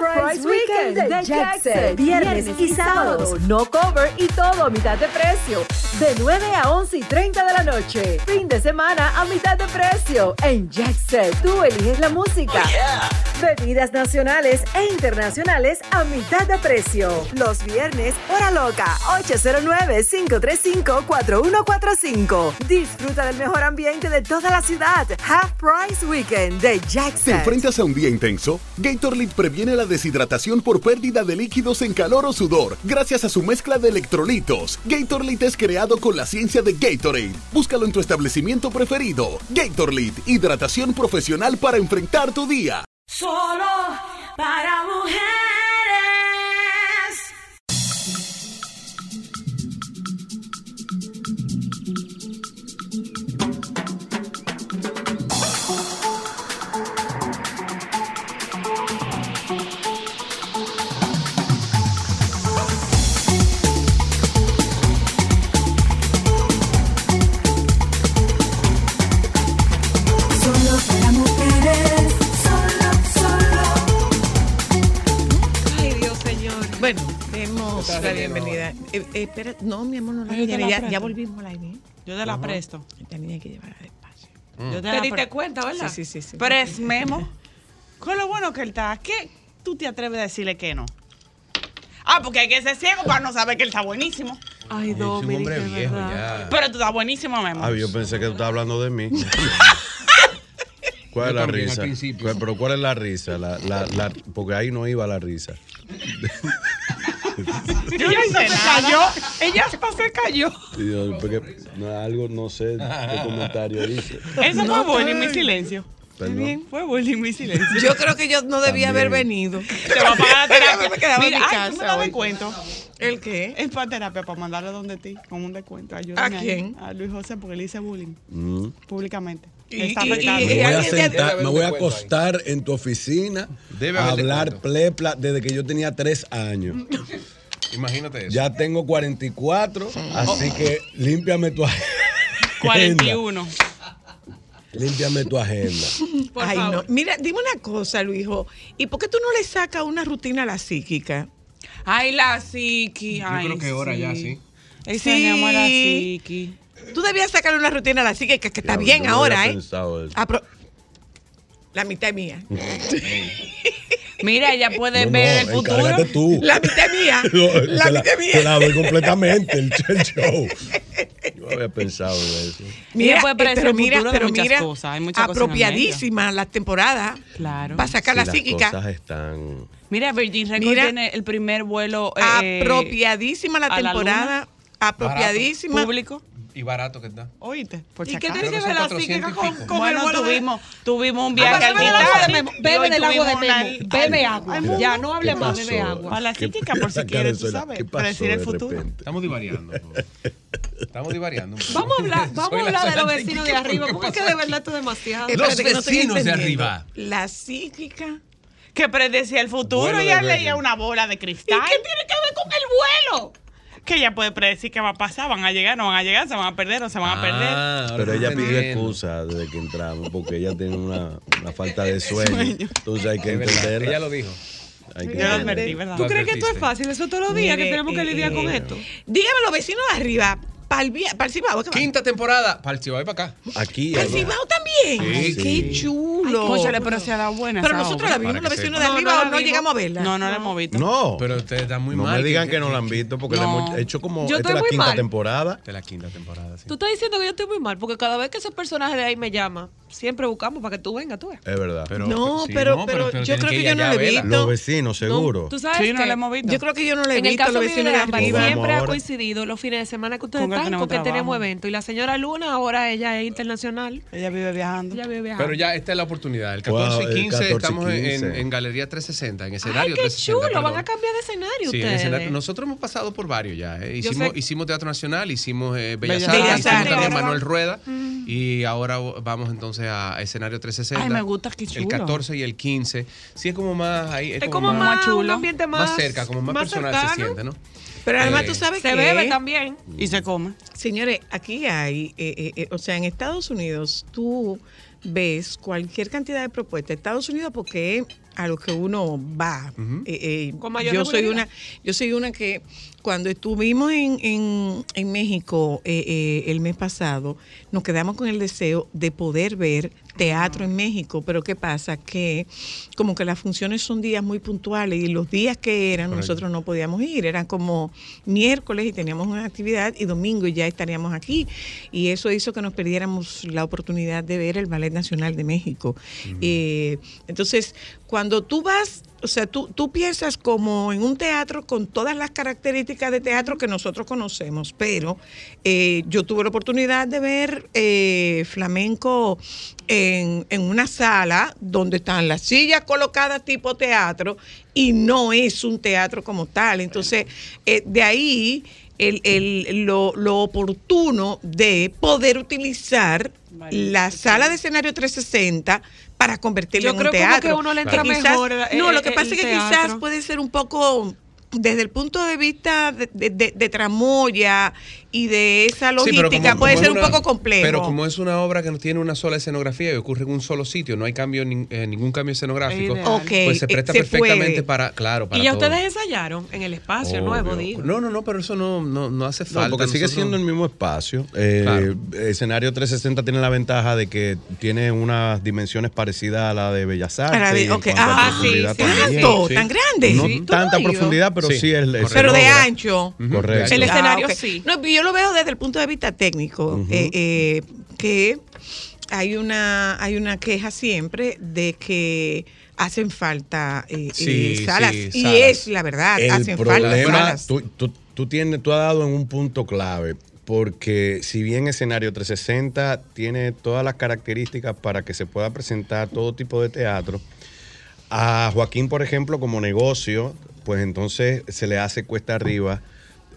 Price Weekend de Jackson. Viernes y sábados. No cover y todo a mitad de precio. De 9 a 11 y 30 de la noche. Fin de semana a mitad de precio. En Jackson, tú eliges la música. Bebidas nacionales e internacionales a mitad de precio. Los viernes, hora loca, 809-535-4145. Disfruta del mejor ambiente de toda la ciudad. Half Price Weekend de ¿Te Jackson. enfrentas a un día intenso? Gatorade previene la deshidratación por pérdida de líquidos en calor o sudor gracias a su mezcla de electrolitos. Gatorade es creado con la ciencia de Gatorade. Búscalo en tu establecimiento preferido. Gatorade, hidratación profesional para enfrentar tu día. Solo para mujeres. Bueno, demos la bien, bienvenida. Eh, eh, espera, no, mi amor, no la Ay, la Ya, volvimos al aire. Yo te la presto. Esta niña hay que llevarla despacio. Mm. Yo te Te la diste cuenta, ¿verdad? Sí, sí, sí. sí. Pero es Memo. Con lo bueno que él está, ¿qué tú te atreves a decirle que no? Ah, porque hay que ser ciego para no saber que él está buenísimo. Ay, Yo soy un hombre viejo verdad. ya. Pero tú estás buenísimo, Memo. Ah, yo pensé que tú estabas hablando de mí. ¿Cuál es la risa? ¿Cuál- Pero ¿cuál es la risa? La, la, la- porque ahí no iba la risa. Hice se cayó. Ella hasta se cayó. Y yo, porque no, algo, no sé qué comentario dice. Eso No, fue bueno en está mi silencio. Perdón. Fue bueno en mi silencio. Yo creo que yo no debía haber venido. Te va a pagar la terapia. Me quedaba en mi ay, tú me casa das descuento. ¿El qué? Es para terapia, para mandarle donde ti, con un descuento. Ayúdame ¿A quién? A Luis José, porque le hice bullying Mm. públicamente. Y- Está y- Me voy a sentar, me voy ahí. acostar en tu oficina Debe a hablar plepla desde que yo tenía tres años. Imagínate eso. Ya tengo 44, así que límpiame tu agenda. 41. Límpiame tu agenda. Por Ay, favor. no. Mira, dime una cosa, Luijo. ¿Y por qué tú no le sacas una rutina a la psíquica? Ay, la psiqui. Yo Ay, creo que ahora ya, sí. Extrañamos a la Sí. psiqui. Tú debías sacarle una rutina a la psíquica, que está bien ahora, había ¿eh? eso. La mitad es mía. Mira, ella puede No, ver no, el futuro. tú. La mitad mía. No, la la, mitad es mía. te la doy completamente el, el show. Yo había pensado en eso. Ella puede eh, pero mira, pero muchas mira, cosas, hay muchas cosas en el apropiadísima la temporada Claro. para sacar Si la las psíquica. cosas están... Mira, Virgin Records Mira. tiene el primer vuelo eh, apropiadísima la a la temporada. apropiadísima. público. Y barato que está. Oíste, por ¿Y si qué tiene que ver la psíquica 400 y con, con el Bueno, de- tuvimos, tuvimos un Ah, viaje al bebe del agua de Titanic y Bebe del agua de Memo. Bebe agua. Ya, no hable ¿qué más, bebe agua. A la ¿Qué- psíquica, por si quieres, tú sabes, ¿qué pasó predecir el futuro. Estamos divariando. Estamos divariando. Vamos a hablar, vamos a hablar de los vecinos de arriba, ¿qué porque es que pasó de verdad esto es demasiado. Los vecinos de arriba. La psíquica. Que predecía el futuro y Virgin. leía una bola de ¿Y cristal. qué tiene que ver con el vuelo? Que ella puede predecir qué va a pasar, van a llegar, no van a llegar, se van a perder, no se van a perder. Ah, Pero ella pidió excusa desde que entramos porque ella tiene una, una falta de sueño. Entonces hay que entenderla. Ella lo dijo. Hay que Yo lo entenderla. advertí, ¿verdad? ¿Tú crees que esto es fácil? Eso todos los días que tenemos que eh, lidiar con eh, esto. Dígame los vecinos de arriba. Para el, para el Cibao. ¿qué va? Quinta temporada. Chihuahua y para acá. Aquí. ¿Para el ¿no? Cibao también? Sí. Qué Sí. Pero se ha dado buena. Pero nosotros obra. la vimos, que vecinos de arriba, No, no o la no llegamos a verla. No, no la hemos visto. No. Pero ustedes están muy no mal. me digan ¿Qué- que no la han visto porque No. la hemos hecho como Yo esta estoy es la muy quinta mal. temporada. De la quinta temporada, sí. Tú estás diciendo que yo estoy muy mal, porque cada vez que ese personaje de ahí me llama, siempre buscamos para que tú vengas, tú ves. Es verdad. Pero- No, sí, pero- no, pero yo creo que yo no lo he visto. Los vecinos, seguro. Tú sabes Sí, no que la hemos visto. Yo creo que yo no le he en el visto caso los vecinos de. Vamos siempre ha coincidido los fines de semana que ustedes están, tenemos porque tenemos evento. Y la señora Luna, ahora ella es internacional. Ella vive viajando. Ella vive viajando. Pero ya esta es la oportunidad. El Wow, 14 el y 15 14 y estamos en- 15. En, en Galería 360, en Ay, escenario qué 360. chulo, perdón. van a cambiar de escenario Sí, en ustedes. escenario. Nosotros hemos pasado por varios ya. ¿eh? Hicimos, hicimos Teatro Nacional, hicimos eh, Bellas, Bellas Artes, hicimos también. Manuel Rueda. Y ahora vamos entonces a escenario 360. Ay, me gusta, qué El chulo. 14 y el 15. Sí, es como más ahí. Es, es como más más, chulo, un ambiente más, más cerca, como más, personal se siente, ¿no? Pero además Eh, tú sabes Se que bebe también. Y se come. Señores, aquí hay, eh, eh, eh, o sea, en Estados Unidos tú ves cualquier cantidad de propuestas. Estados Unidos porque es a lo que uno va. Eh, eh, Con mayor yo soy una, yo soy una que cuando estuvimos en, en, en México eh, eh, el mes pasado, nos quedamos con el deseo de poder ver teatro en México, pero ¿qué pasa? Que como que las funciones son días muy puntuales y los días que eran Correcto. nosotros no podíamos ir, eran como miércoles y teníamos una actividad y domingo y ya estaríamos aquí y eso hizo que nos perdiéramos la oportunidad de ver el Ballet Nacional de México. Eh, entonces, cuando tú vas, o sea, tú, tú piensas como en un teatro con todas las características de teatro que nosotros conocemos, pero eh, yo tuve la oportunidad de ver eh, flamenco en, en una sala donde están las sillas colocadas tipo teatro y no es un teatro como tal. Entonces, eh, de ahí el, el- lo, lo oportuno de poder utilizar la sala de escenario 360 para convertirlo Yo en creo un como teatro. que uno le entra Que quizás- mejor, eh, no, lo que pasa es que quizás puede ser un poco desde el punto de vista de, de- de- tramoya y de esa logística como- puede como ser es un poco complejo. Pero como es una obra que no tiene una sola escenografía y ocurre en un solo sitio, no hay cambio eh, ningún cambio escenográfico, Es ideal. Ok, pues se eh, presta se perfectamente puede. para, claro, para Y ya todo. ustedes ensayaron en el espacio Obvio. nuevo, digo. No, no, no, pero eso no, no, no hace No, falta. porque sigue Nosotros- siendo el mismo espacio. Eh, Claro. Escenario 360 tiene la ventaja de que tiene unas dimensiones parecidas a la de Bellas Artes. la Ah, sí, sí. tan grande. No Sí, tanta profundidad, pero sí, Sí, es, es- pero de ancho. Correcto. El escenario sí. No, yo lo veo desde el punto de vista técnico, eh, eh, que hay una, hay una queja siempre de que hacen falta eh, Sí, salas. sí, y salas. es la verdad, El hacen falta problema, salas. tú, tú, tú tienes, tú has dado en un punto clave, porque si bien escenario 360 tiene todas las características para que se pueda presentar todo tipo de teatro, a Joaquín, por ejemplo, como negocio, pues entonces se le hace cuesta arriba.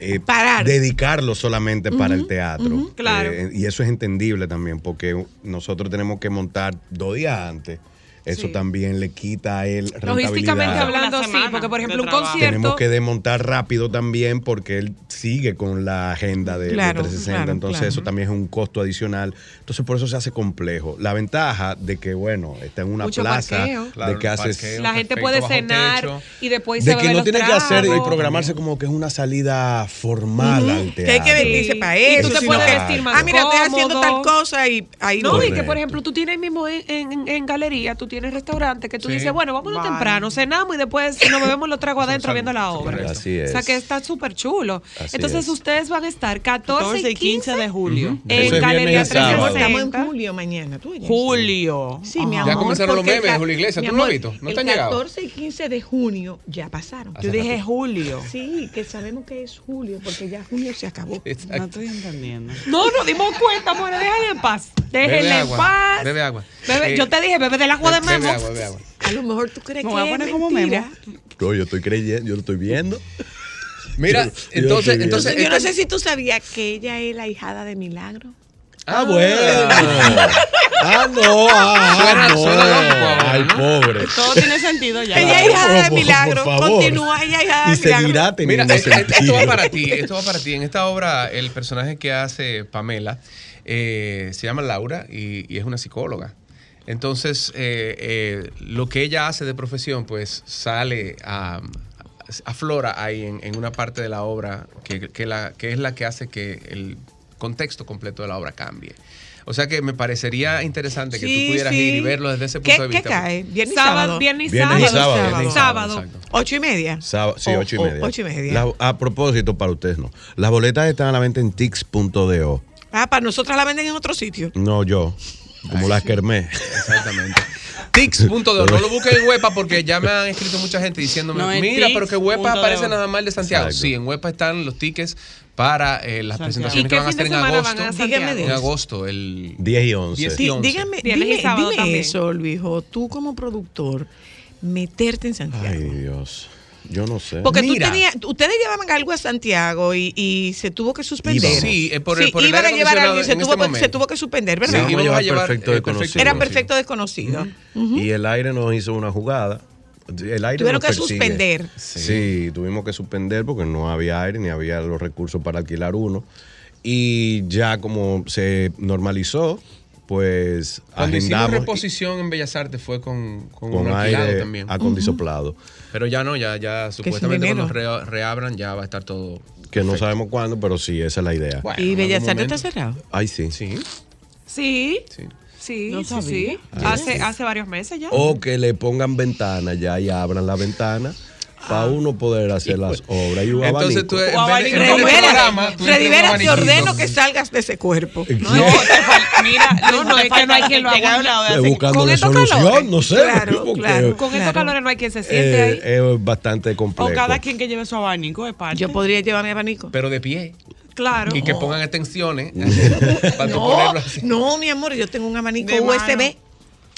Eh, Parar. dedicarlo solamente para el teatro. claro. Eh, y eso es entendible también, porque nosotros tenemos que montar dos días antes. Eso Sí. también le quita a él Logísticamente hablando, sí, porque por ejemplo de un concierto... Tenemos que desmontar rápido también porque él sigue con la agenda de, de Claro, 360, claro, entonces claro. eso también es un costo adicional. Entonces por eso se hace complejo. La ventaja de que, bueno, está en una Mucho plaza, parqueo. De que haces... parqueo. La gente perfecto, puede cenar techo. y después De se que no los tiene que hacer y programarse como que es una salida formal al Que hay que teatro. vestirse Sí. para Y eso. tú te sino puedes vestir más Ah, mira, estoy haciendo tal cosa y ahí No, no. y que por ejemplo tú tienes mismo en, en- en galería, tú tienes restaurantes que tú Sí. dices, bueno, vámonos Vale. temprano, cenamos y después nos bebemos los tragos adentro viendo la obra. correcto. Así es. O sea que está súper chulo. Así Entonces es. ustedes van a estar 14, 14 y 15 de julio. Eso en es Galería y sábado. Estamos 360. en julio mañana. ¿tú? Julio. Sí, mi amor. Ya comenzaron los memes Julio Iglesias, ¿tú no lo has amor, visto? ¿No el te han llegado? 14 y 15 de junio ya pasaron. Yo dije julio. Sí, que sabemos que es julio, porque ya junio se acabó. No estoy entendiendo. No, nos dimos cuenta, amor, déjale en paz. Déjenle en paz. bebe agua. Bebe- Eh, yo te dije, bebe del agua de Bebe Memo. agua, bebe agua. A lo mejor tú crees Me que voy a es poner como mentira. Memo. No, yo estoy creyendo, yo lo estoy viendo. Mira, Yo- yo entonces, entonces, Yo no sé si tú sabías que ella es la hijada de Milagro. Ah, bueno. Ah, no. Ah, no. lógico, Ay, pobre. Todo tiene sentido ya. Ella es hijada de Milagro. por favor. Continúa, ella es hijada Y de Milagro. seguirá Mira, teniendo es- es- esto sentido. va para ti, esto va para ti. En esta obra, el personaje que hace Pamela eh, se llama Laura y, y es una psicóloga. Entonces, eh, eh, lo que ella hace de profesión, pues sale a aflora ahí en, en una parte de la obra que, que la, que es la que hace que el contexto completo de la obra cambie. O sea que me parecería interesante que tú pudieras sí. ir y verlo desde ese ¿Qué, punto de qué vista. cae? ¿Viernes y Sábado, sábado? viernes y Viernes y sábado. sábado. Viernes y Sábado. ¿Ocho y media? Sábado- sí, O- ocho y o- media. ocho y media. La- a propósito, para ustedes no. Las boletas están a la venta en tix.do. Ah, para nosotras la venden en otro sitio. No yo. Como las Kermés. Exactamente. Tix.do. No lo busquen en Huepa porque ya me han escrito mucha gente diciéndome, No, mira, pero que Huepa aparece nada más el de Santiago. Exacto. Sí, en Huepa están los tickets para eh, las Santiago. presentaciones ¿Y que van a hacer en agosto. Dígame En eso. agosto, el 10 y 11. Diez Sí, y once. dígame, Viernes y dime, dime eso, Luijo. Tú como productor, meterte en Santiago. Ay, Dios. Yo no sé. Porque tú tenías, ustedes llevaban algo a Santiago y, y se tuvo que suspender. Sí, por el- por el iban a llevar algo y se tuvo, este que- se tuvo que suspender, Sí, ¿verdad? íbamos a íbamos a llevar llevar, perfecto eh, desconocido. perfecto Era sí. perfecto desconocido. Y el aire nos hizo una jugada. El aire Tuvieron que persigue. suspender. Sí. tuvimos que suspender porque no había aire ni había los recursos para alquilar uno. Y ya como se normalizó, pues Cuando agendamos reposición en Bellas Artes fue con, con, con un aire también. acondisoplado. Pero ya no, ya, ya supuestamente cuando re- reabran ya va a estar todo. Que no sabemos cuándo, pero sí, esa es la idea. Bueno, ¿Y Bellas Artes está cerrado? Ay, sí. Sí. Sí. Sí, No sí, sabía. sí. Ah. Hace, hace varios meses ya. O que le pongan ventana ya y abran la ventana para uno poder hacer las obras. Y un Entonces abanico. tú, en O vez de- en abanico. vez de Freddy programa, Vera, tú Freddy entregas Vera, un te ordeno que salgas de ese cuerpo. No, te mira, No, no, es que no hay quien lo así. buscando la solución, calores. no sé. Claro, porque, claro. Con estos Claro. calores no hay quien se siente eh, ahí. es bastante complejo. O cada quien que lleve su abanico de parte. Yo podría llevar mi abanico. Pero de pie. Claro. Y que pongan extensiones. para No, ponerlo así. no, mi amor, yo tengo un abanico De mano.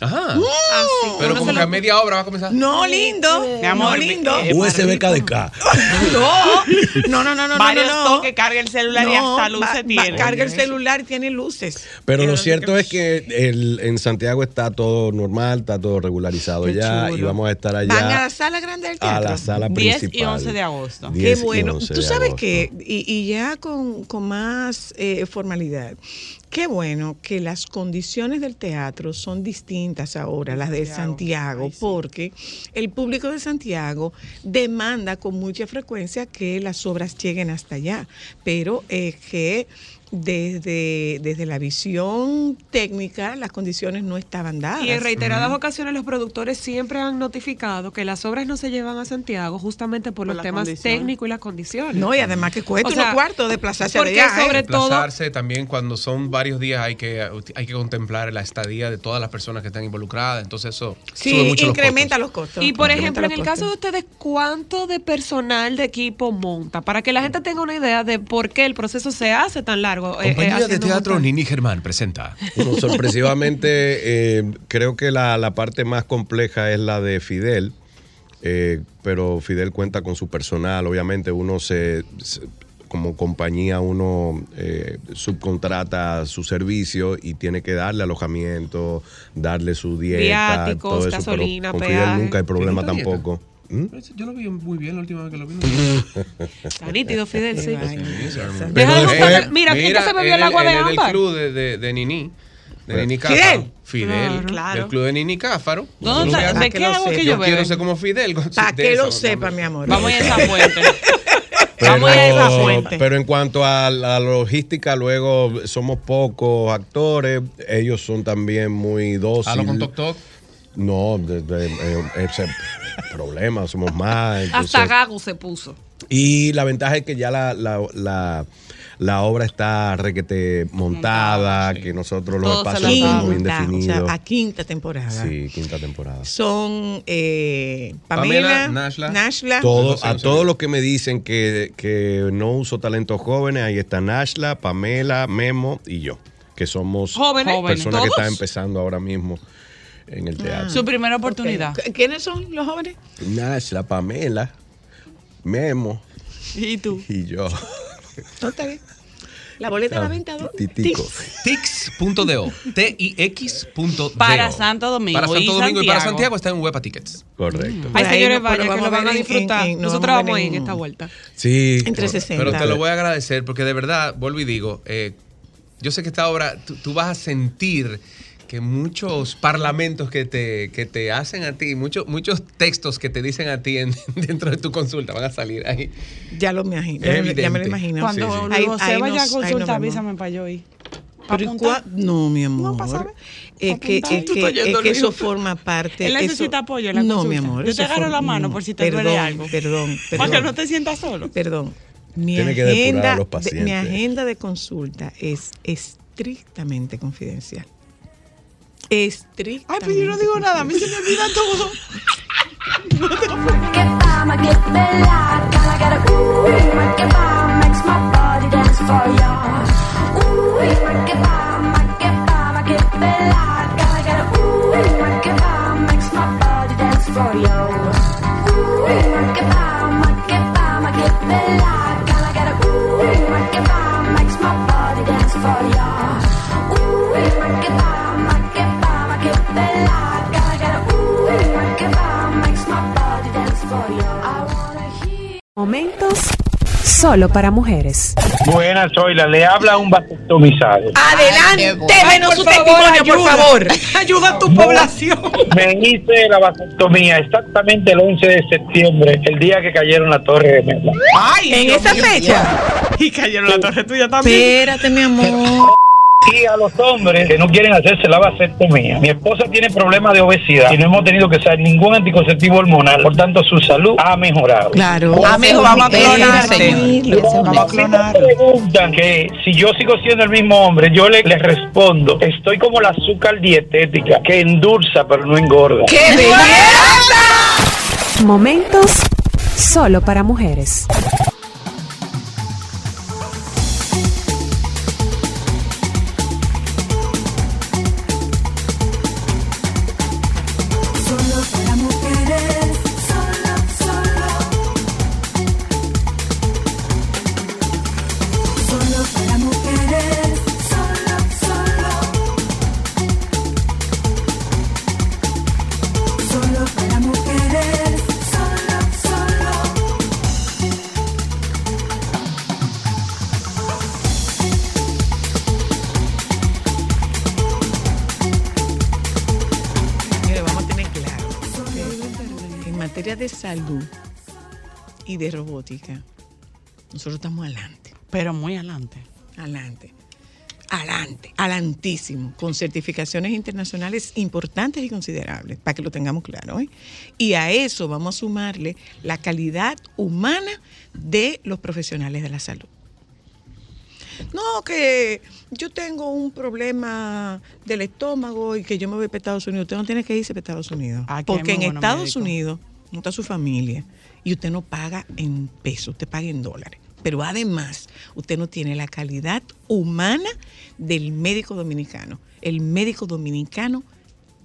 Ajá. Así. Pero como que lo- a media obra va a comenzar. No, lindo. Mi amor, no, lindo. USB KDK. No, no, no, no, no. Varios no, no. toques, carga el celular y hasta luces va- va- tiene. Carga el celular y tiene luces. Pero lo cierto es que el, en Santiago está todo normal, está todo regularizado Qué ya chulo. y vamos a estar allá Van a la sala grande del a teatro. la sala 10 principal. y 11 de agosto. 10 Qué y bueno. 11 Tú de sabes agosto. que, y, y ya con, con más eh, formalidad, qué bueno que las condiciones del teatro son distintas ahora, las de Santiago, porque el público de Santiago demanda con mucha frecuencia que las obras lleguen hasta allá, pero es que desde, desde la visión técnica las condiciones no estaban dadas. Y en reiteradas ocasiones los productores siempre han notificado que las obras no se llevan a Santiago justamente por, los temas técnicos y las condiciones. No, y además que cuesta O sea, unos cuartos desplazarse porque. ¿eh? sobre todo Desplazarse también cuando son varios días hay que, hay que contemplar la estadía de todas las personas que están involucradas. Entonces eso Sí, sube mucho incrementa los los costos. Y por Incrementa ejemplo, en el caso de ustedes, ¿cuánto de personal de equipo monta? Para que la gente tenga una idea de por qué el proceso se hace tan largo. Eh, eh, Compañía de haciendo Teatro. Nini Germán presenta. Bueno, sorpresivamente, eh, creo que la, la parte más compleja es la de Fidel, eh, pero Fidel cuenta con su personal. Obviamente, uno se, se- como compañía, uno eh, subcontrata su servicio y tiene que darle alojamiento, darle su dieta, Viáticos, todo eso. gasolina, pero con Fidel peaje. nunca hay problema ¿Tiene dieta? ¿Mm? Yo lo vi muy bien la última vez que lo vi. Está nítido, Fidel, sí. Déjalo mira, ¿quién que se bebió el agua de es del ámbar? club de, de, de Nini. De Fidel. Nini Cáfaro. Fidel. Fidel. Claro. Del club de Nini Cáfaro. ¿Dónde Yo está? lo ¿De qué agua que yo Yo quiero bebo? ser como Fidel. Para que lo sepa, mi amor. Vamos a esa fuente. Pero, Vamos a ir a esa fuente. pero en cuanto a la logística, luego somos pocos actores, ellos son también muy dóciles. Halo con Toc Toc. No, de- de- eh, ese problema, somos más. entonces- Hasta Gago se puso. y la ventaja es que ya la, la, la, la obra está requete montada, que nosotros los espacios muy Quinta, o sea, definidos. a quinta temporada. Sí, quinta temporada. Son eh, Pamela, Pamela, Nashla. Nashla, Todo, a todos los que me dicen que, que no uso talentos jóvenes, ahí está Nashla, Pamela, Memo y yo, que somos Jóvenes, personas que están empezando ahora mismo en el teatro. Su primera oportunidad. ¿Quiénes son los jóvenes? Nashla, Pamela, Memo ¿Y tú? y yo. No, está bien. La boleta a la venta, ¿dónde? Titico. Tix.do. T-I-X.do. Para Santo Domingo Para Santo Domingo y para Santiago. Está en Huepa Tickets. Correcto. Ay, ahí señores, lo que lo van a disfrutar. en- en- nos Nosotros vamos a ir en en- esta vuelta. Sí. Entre 60. Pero te lo voy a agradecer porque de verdad, vuelvo y digo, eh, yo sé que esta obra, tú, tú vas a sentir que muchos parlamentos que te, que te hacen a ti, muchos, muchos textos que te dicen a ti en- dentro de tu consulta van a salir ahí. Ya lo imagino. Es Ya, me- ya me lo imagino. Cuando Sí, sí. Ahí- José ahí vaya a nos- consulta, avísame para yo ir. Pero no, mi amor. saber. es que, es Tú que, estás yendo, es que eso forma parte. Él eso- necesita apoyo en la No, consulta. mi amor. Yo eso te agarro la mano no, por si te duele perdón, algo. Perdón, Para que perdón. no te sientas solo. Perdón. Mi Tiene que depurar a agenda, los de- pacientes. mi agenda de consulta es estrictamente confidencial. Estrictamente. Ay, pues yo no digo nada, a mí se me olvida todo. Momentos solo para mujeres. Buenas, Zoila. Le habla un vasectomizado. Adelante, denos su testimonio, por favor. Ayuda a tu población. Me hice la vasectomía exactamente el 11 de septiembre, el día que cayeron la torre de Mela. Ay, En Dios esa mío. fecha. Y cayeron la torre tuya también. Espérate, mi amor. Y a los hombres que no quieren hacerse la vasectomía. Mi esposa tiene problemas de obesidad y no hemos tenido que usar ningún anticonceptivo hormonal. Por tanto, su salud ha mejorado. Claro. Amigo, vamos a clonarte. Vamos a clonar. me preguntan que si yo sigo siendo el mismo hombre, yo le- les respondo, estoy como la azúcar dietética, que endulza pero no engorda. ¡Qué belleza! Momentos solo para mujeres. Y de robótica, nosotros estamos adelante, Pero muy adelante. adelante, adelante, adelantísimo, con certificaciones internacionales importantes y considerables, para que lo tengamos claro. ¿eh? Y a eso vamos a sumarle la calidad humana de los profesionales de la salud. No, que yo tengo un problema del estómago y que yo me voy para Estados Unidos. Usted no tiene que irse para Estados Unidos. Hay porque en Estados. Unidos no está su familia y usted no paga en pesos, usted paga en dólares. Pero además, usted no tiene la calidad humana del médico dominicano. El médico dominicano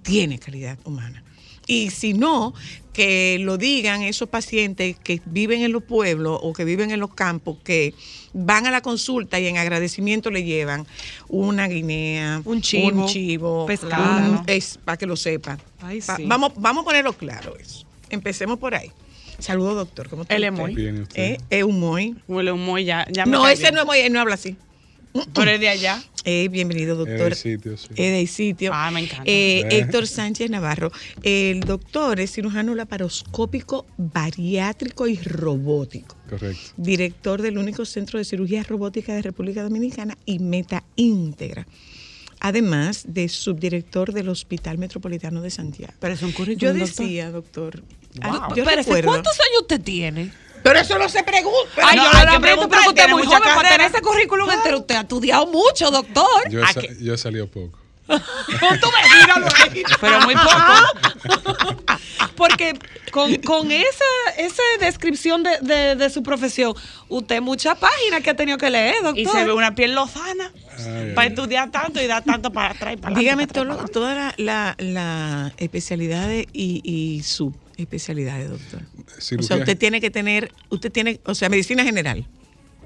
tiene calidad humana. Y si no, que lo digan esos pacientes que viven en los pueblos o que viven en los campos, que van a la consulta y en agradecimiento le llevan una guinea, Un chivo, un chivo, pescado. un- es para que lo sepan. Ay, Pa- sí. vamos, vamos a ponerlo claro eso. Empecemos por ahí. Saludos, doctor. ¿Cómo está usted? muy. Bien. ¿Eh? Es un ya. ya me No, ese bien. no es él no habla así. Pero es de allá. Eh, bienvenido, doctor. sitio, sí. Es del sitio. Ah, me encanta. Eh, Eh. Héctor Sánchez Navarro. El doctor es cirujano laparoscópico bariátrico y robótico. Correcto. Director del único centro de cirugía robótica de República Dominicana y Meta Íntegra. Además de subdirector del Hospital Metropolitano de Santiago. Pero es un Yo currículum, doctor. decía, doctor. Wow. yo- yo Espérese, recuerdo- ¿cuántos años usted tiene? Pero eso no se pregunta. Ay, no, yo lamento, preguntar, pero usted es muy mucha joven para carrera. tener ese currículum entero. Usted ha estudiado mucho, doctor. Yo, he ¿A sa- qué? yo he salido poco. Pero muy poco. Porque con, con esa, esa descripción de, de- de su profesión, usted muchas páginas que ha tenido que leer, doctor. Y se ve una piel lozana Ay, para estudiar tanto y dar tanto para atrás y para adelante, Dígame para todo atrás, lo- toda la, la, la especialidades y, y subespecialidades, doctor. O sea, usted tiene que tener, usted tiene, o sea, medicina general,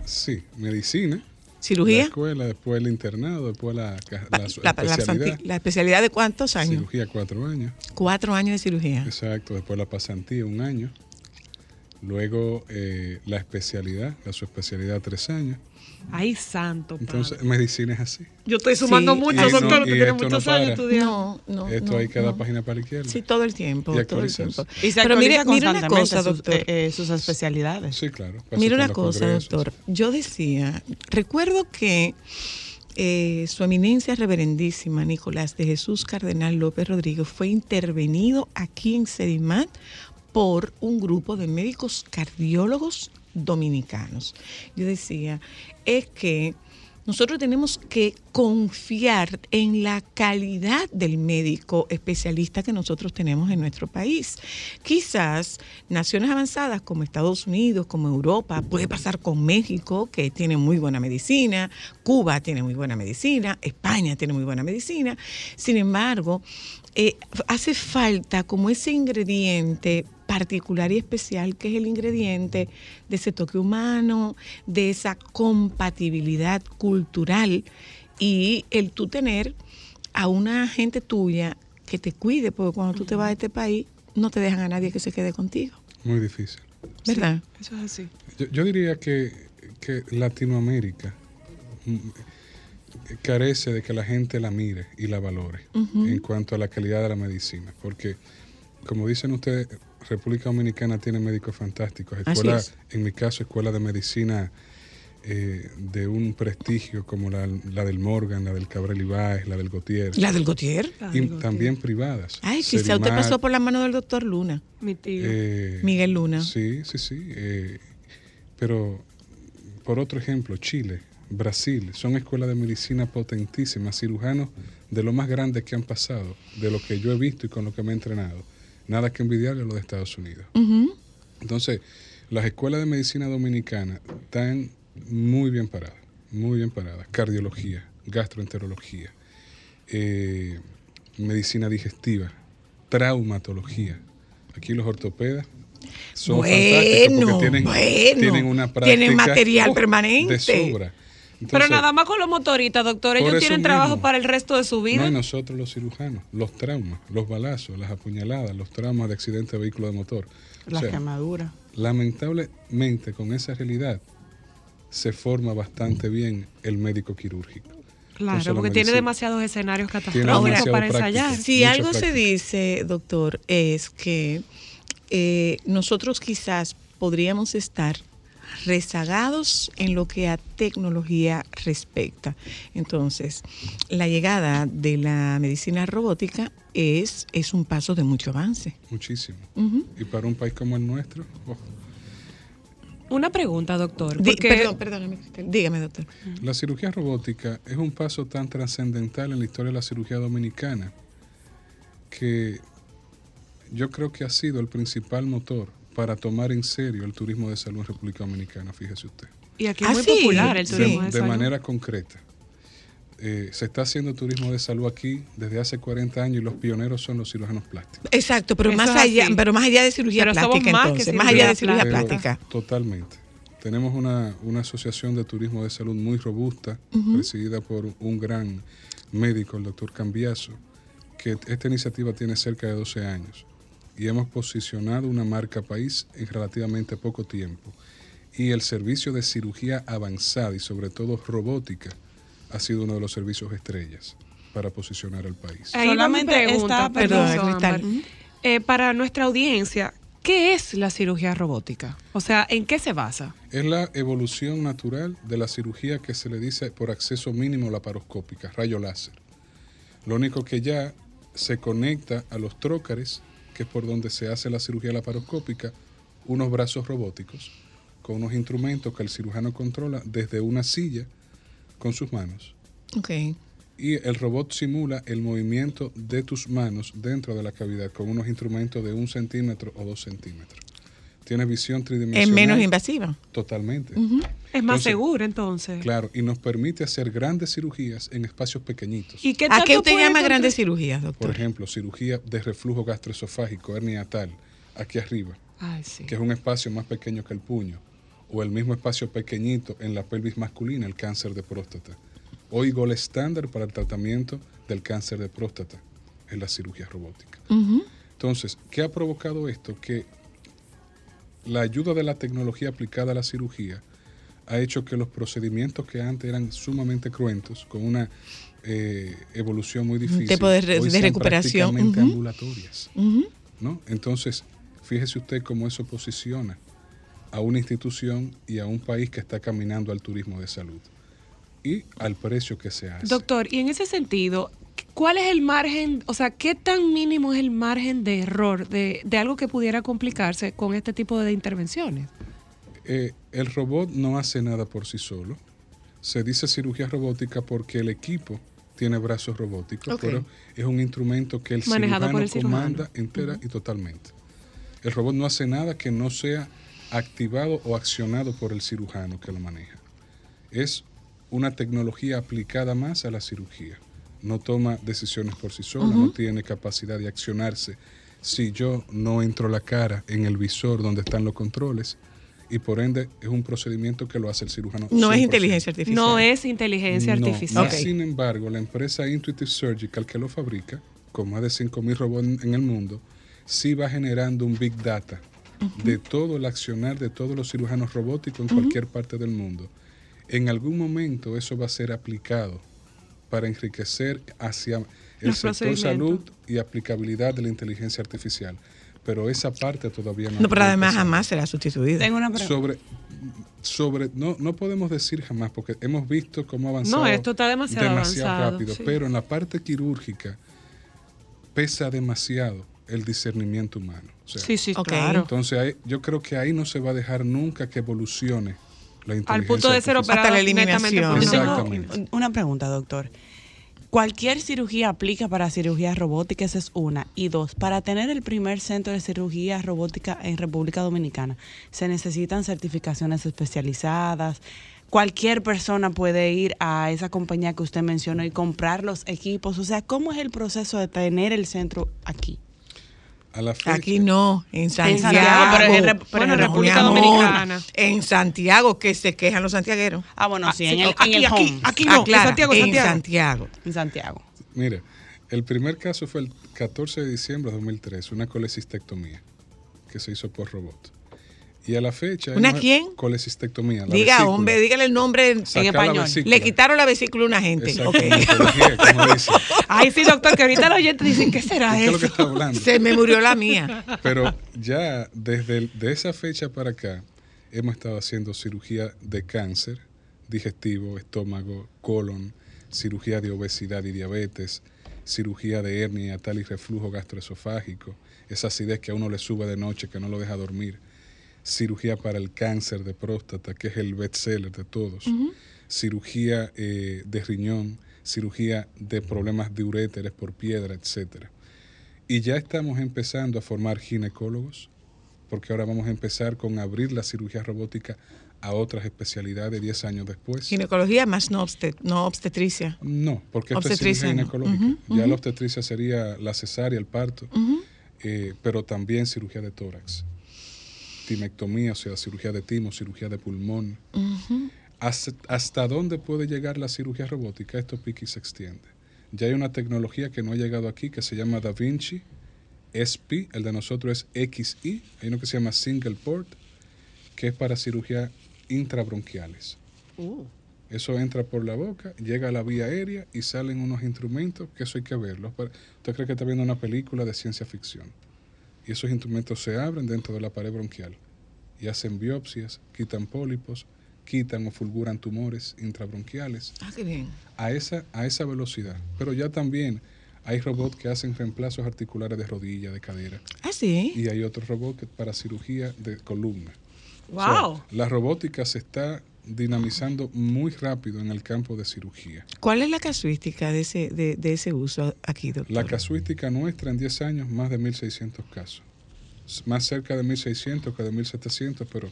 Sí, medicina. La cirugía, escuela, después el internado, después la, la, la, la- la especialidad. la especialidad de cuántos años? Cirugía cuatro años. Cuatro años de cirugía. Exacto, después la pasantía un año. Luego eh, la especialidad, la subespecialidad tres años. Ay, santo. padre. Entonces, medicina es así. Yo estoy sumando Sí, mucho, no- doctor. y Usted tiene esto no muchos años estudiando. No, no. Esto no, hay que dar no. página para la izquierda. Sí, todo el tiempo, Y todo el tiempo. Y se Pero mire, mire una cosa, doctor. eh, eh, sus especialidades. Sí, claro. Mira por una cosa, congresos. doctor. Yo decía, recuerdo que eh, su eminencia reverendísima Nicolás de Jesús Cardenal López Rodríguez fue intervenido aquí en Sedimat por un grupo de médicos cardiólogos dominicanos. Yo decía, es que nosotros tenemos que confiar en la calidad del médico especialista que nosotros tenemos en nuestro país. Quizás naciones avanzadas como Estados Unidos, como Europa, puede pasar con México, que tiene muy buena medicina, Cuba tiene muy buena medicina, España tiene muy buena medicina. Sin embargo, eh, hace falta como ese ingrediente particular y especial que es el ingrediente de ese toque humano, de esa compatibilidad cultural y el tú tener a una gente tuya que te cuide, porque cuando tú te vas de este país no te dejan a nadie que se quede contigo, Muy difícil. ¿verdad? Eso es así. Yo, yo diría que, que Latinoamérica mm, carece de que la gente la mire y la valore en cuanto a la calidad de la medicina. Porque, como dicen ustedes, República Dominicana tiene médicos fantásticos. Así Escuela, es. en mi caso, escuela de medicina eh, de un prestigio como la, la del Morgan, la del Cabrera Ibáez, la del Gautier. ¿La del Gautier? Y también privadas. Ay, quizá usted Sedimar, pasó por la mano del doctor Luna. Mi tío. eh, Miguel Luna. Sí, sí, sí. eh, pero, por otro ejemplo, Chile, Brasil, son escuelas de medicina potentísimas, cirujanos de lo más grandes que han pasado, de lo que yo he visto y con lo que me he entrenado. Nada que envidiarle a los de Estados Unidos. Ujú. Entonces, las escuelas de medicina dominicana están muy bien paradas, muy bien paradas. Cardiología, gastroenterología, eh, medicina digestiva, traumatología. Aquí los ortopedas son fantásticos Bueno, porque tienen, bueno. tienen una práctica Tienen material permanente. de sobra. Pero nada más con los motoristas, doctor, ellos tienen trabajo mismo. para el resto de su vida. No, y nosotros los cirujanos, los traumas, los balazos, las apuñaladas, los traumas de accidente de vehículo de motor. O Las sea, quemaduras. lamentablemente con esa realidad se forma bastante bien el médico quirúrgico. Claro, Entonces, porque tiene demasiados escenarios catastróficos para ensayar. Si algo se dice, doctor, es que eh, nosotros quizás podríamos estar rezagados en lo que a tecnología respecta. Entonces, la llegada de la medicina robótica es, es un paso de mucho avance. Muchísimo. Y para un país como el nuestro, oh, Una pregunta, doctor. Porque- perdón, perdóname, Cristel. dígame, doctor. la cirugía robótica es un paso tan trascendental en la historia de la cirugía dominicana que yo creo que ha sido el principal motor para tomar en serio el turismo de salud en República Dominicana, fíjese usted. Y aquí es Ah, muy sí, popular el sí. turismo de, de salud. manera concreta. Eh, se está haciendo turismo de salud aquí desde hace 40 años y los pioneros son los cirujanos plásticos. Exacto, pero Eso más allá, pero más allá de cirugía Pero plástica, más allá de cirugía Pero plástica. Totalmente. Tenemos una, una asociación de turismo de salud muy robusta, presidida por un gran médico, el doctor Cambiaso, que esta iniciativa tiene cerca de 12 años y hemos posicionado una marca país en relativamente poco tiempo. Y el servicio de cirugía avanzada y sobre todo robótica ha sido uno de los servicios estrellas para posicionar al país. Ahí Solamente pregunta, está- perdón. Ámbar. Eh, para nuestra audiencia, ¿qué es la cirugía robótica? O sea, ¿en qué se basa? Es la evolución natural de la cirugía que se le dice por acceso mínimo laparoscópica, rayo láser. Lo único que ya se conecta a los trócares, que es por donde se hace la cirugía laparoscópica, unos brazos robóticos con unos instrumentos que el cirujano controla desde una silla con sus manos. Y el robot simula el movimiento de tus manos dentro de la cavidad con unos instrumentos de un centímetro o dos centímetros. Tiene visión tridimensional. Es menos invasiva. Totalmente. Es más Entonces, seguro entonces. Claro, y nos permite hacer grandes cirugías en espacios pequeñitos. ¿Y qué ¿A qué usted llama grandes cirugías, Por doctor? ejemplo, cirugía de reflujo gastroesofágico, hernia tal, aquí arriba, Ay, sí. que es un espacio más pequeño que el puño, o el mismo espacio pequeñito en la pelvis masculina, el cáncer de próstata. Hoy gol estándar para el tratamiento del cáncer de próstata en la cirugía robótica. Entonces, ¿qué ha provocado esto? Que la ayuda de la tecnología aplicada a la cirugía ha hecho que los procedimientos que antes eran sumamente cruentos, con una eh, evolución muy difícil, tipo de re- hoy de sean recuperación. prácticamente Ujú. ambulatorias. ¿no? Entonces, fíjese usted cómo eso posiciona a una institución y a un país que está caminando al turismo de salud y al precio que se hace. Doctor, y en ese sentido, ¿cuál es el margen, o sea, qué tan mínimo es el margen de error de, de algo que pudiera complicarse con este tipo de intervenciones? Eh, el robot no hace nada por sí solo. Se dice cirugía robótica porque el equipo tiene brazos robóticos, pero es un instrumento que el Manejado cirujano por el cirujano. comanda entera y totalmente. El robot no hace nada que no sea activado o accionado por el cirujano que lo maneja. Es una tecnología aplicada más a la cirugía. No toma decisiones por sí sola, no tiene capacidad de accionarse si yo no entro la cara en el visor donde están los controles y por ende es un procedimiento que lo hace el cirujano. No es 100%. inteligencia artificial. No es inteligencia No, artificial. Sin embargo, la empresa Intuitive Surgical que lo fabrica, con más de 5.000 robots en en el mundo, sí va generando un big data de todo el accionar de todos los cirujanos robóticos en cualquier parte del mundo. En algún momento eso va a ser aplicado para enriquecer hacia el Los sector salud y aplicabilidad de la inteligencia artificial. Pero esa parte todavía no. No, pero además jamás será sustituida. Tengo una pregunta. sobre sobre no no podemos decir jamás porque hemos visto cómo ha avanzado No, esto está demasiado avanzado, rápido sí. pero en la parte quirúrgica pesa demasiado el discernimiento humano O sea, Sí, sí, Ok. claro. entonces ahí- yo creo que ahí no se va a dejar nunca que evolucione la inteligencia Al punto de ser operado la netamente por eliminación. Una pregunta, doctor. ¿Cualquier cirugía aplica para cirugía robótica? Esa es una. Y dos, para tener el primer centro de cirugía robótica en República Dominicana, ¿se necesitan certificaciones especializadas? Cualquier persona puede ir a esa compañía que usted mencionó y comprar los equipos. O sea, ¿cómo es el proceso de tener el centro aquí? A la fecha, Aquí no, en Santiago. Santiago, pero en pero Bueno, en en República amor, Dominicana. En Santiago, que se quejan los santiagueros. Ah, bueno, sí, en el, aquí, en el aquí, aquí no, en Aclara, Santiago, en Santiago. Santiago. en Santiago. mire el primer caso fue el 14 de diciembre de 2003 una colecistectomía que se hizo por robot y a la fecha ¿Una quién? colecistectomía la Diga, vesícula. hombre, dígale el nombre. en- español. Le quitaron la vesícula a una gente. Ok. Exactamente, elegí, como dice. Ay, sí, doctor, que ahorita los oyentes dicen, ¿qué será ¿Qué es lo que eso? está hablando? Se me murió la mía. Pero ya desde el- de esa fecha para acá hemos estado haciendo cirugía de cáncer, digestivo, estómago, colon, cirugía de obesidad y diabetes, cirugía de hernia tal y reflujo gastroesofágico, esa acidez que a uno le sube de noche que no lo deja dormir, cirugía para el cáncer de próstata, que es el bestseller de todos, cirugía eh, de riñón, cirugía de problemas de uréteres por piedra, etcétera. Y ya estamos empezando a formar ginecólogos, porque ahora vamos a empezar con abrir la cirugía robótica a otras especialidades 10 años después. Ginecología más no, obstet- no obstetricia. No, porque esto es Obstetricia cirugía no. ginecológica. Ya la obstetricia sería la cesárea, el parto, eh, pero también cirugía de tórax, timectomía, o sea, cirugía de timo, cirugía de pulmón. ¿Hasta, hasta dónde puede llegar la cirugía robótica? Esto pique y se extiende. Ya hay una tecnología que no ha llegado aquí que se llama Da Vinci SP, el de nosotros es XI, hay uno que se llama Single Port, que es para cirugía intrabronquiales. Eso entra por la boca, llega a la vía aérea y salen unos instrumentos que eso hay que verlo. Usted cree que está viendo una película de ciencia ficción. Y esos instrumentos se abren dentro de la pared bronquial y hacen biopsias, quitan pólipos, quitan o fulguran tumores intrabronquiales Ah, qué bien. a esa, a esa velocidad. Pero ya también hay robots que hacen reemplazos articulares de rodilla, de cadera. Ah, sí. Y hay otros robots para cirugía de columna. Wow. la robótica se está dinamizando muy rápido en el campo de cirugía. ¿Cuál es la casuística de ese, de, de ese uso aquí, doctor? La casuística nuestra en 10 años, más de 1.600 casos. Más cerca de 1.600 que de 1.700, pero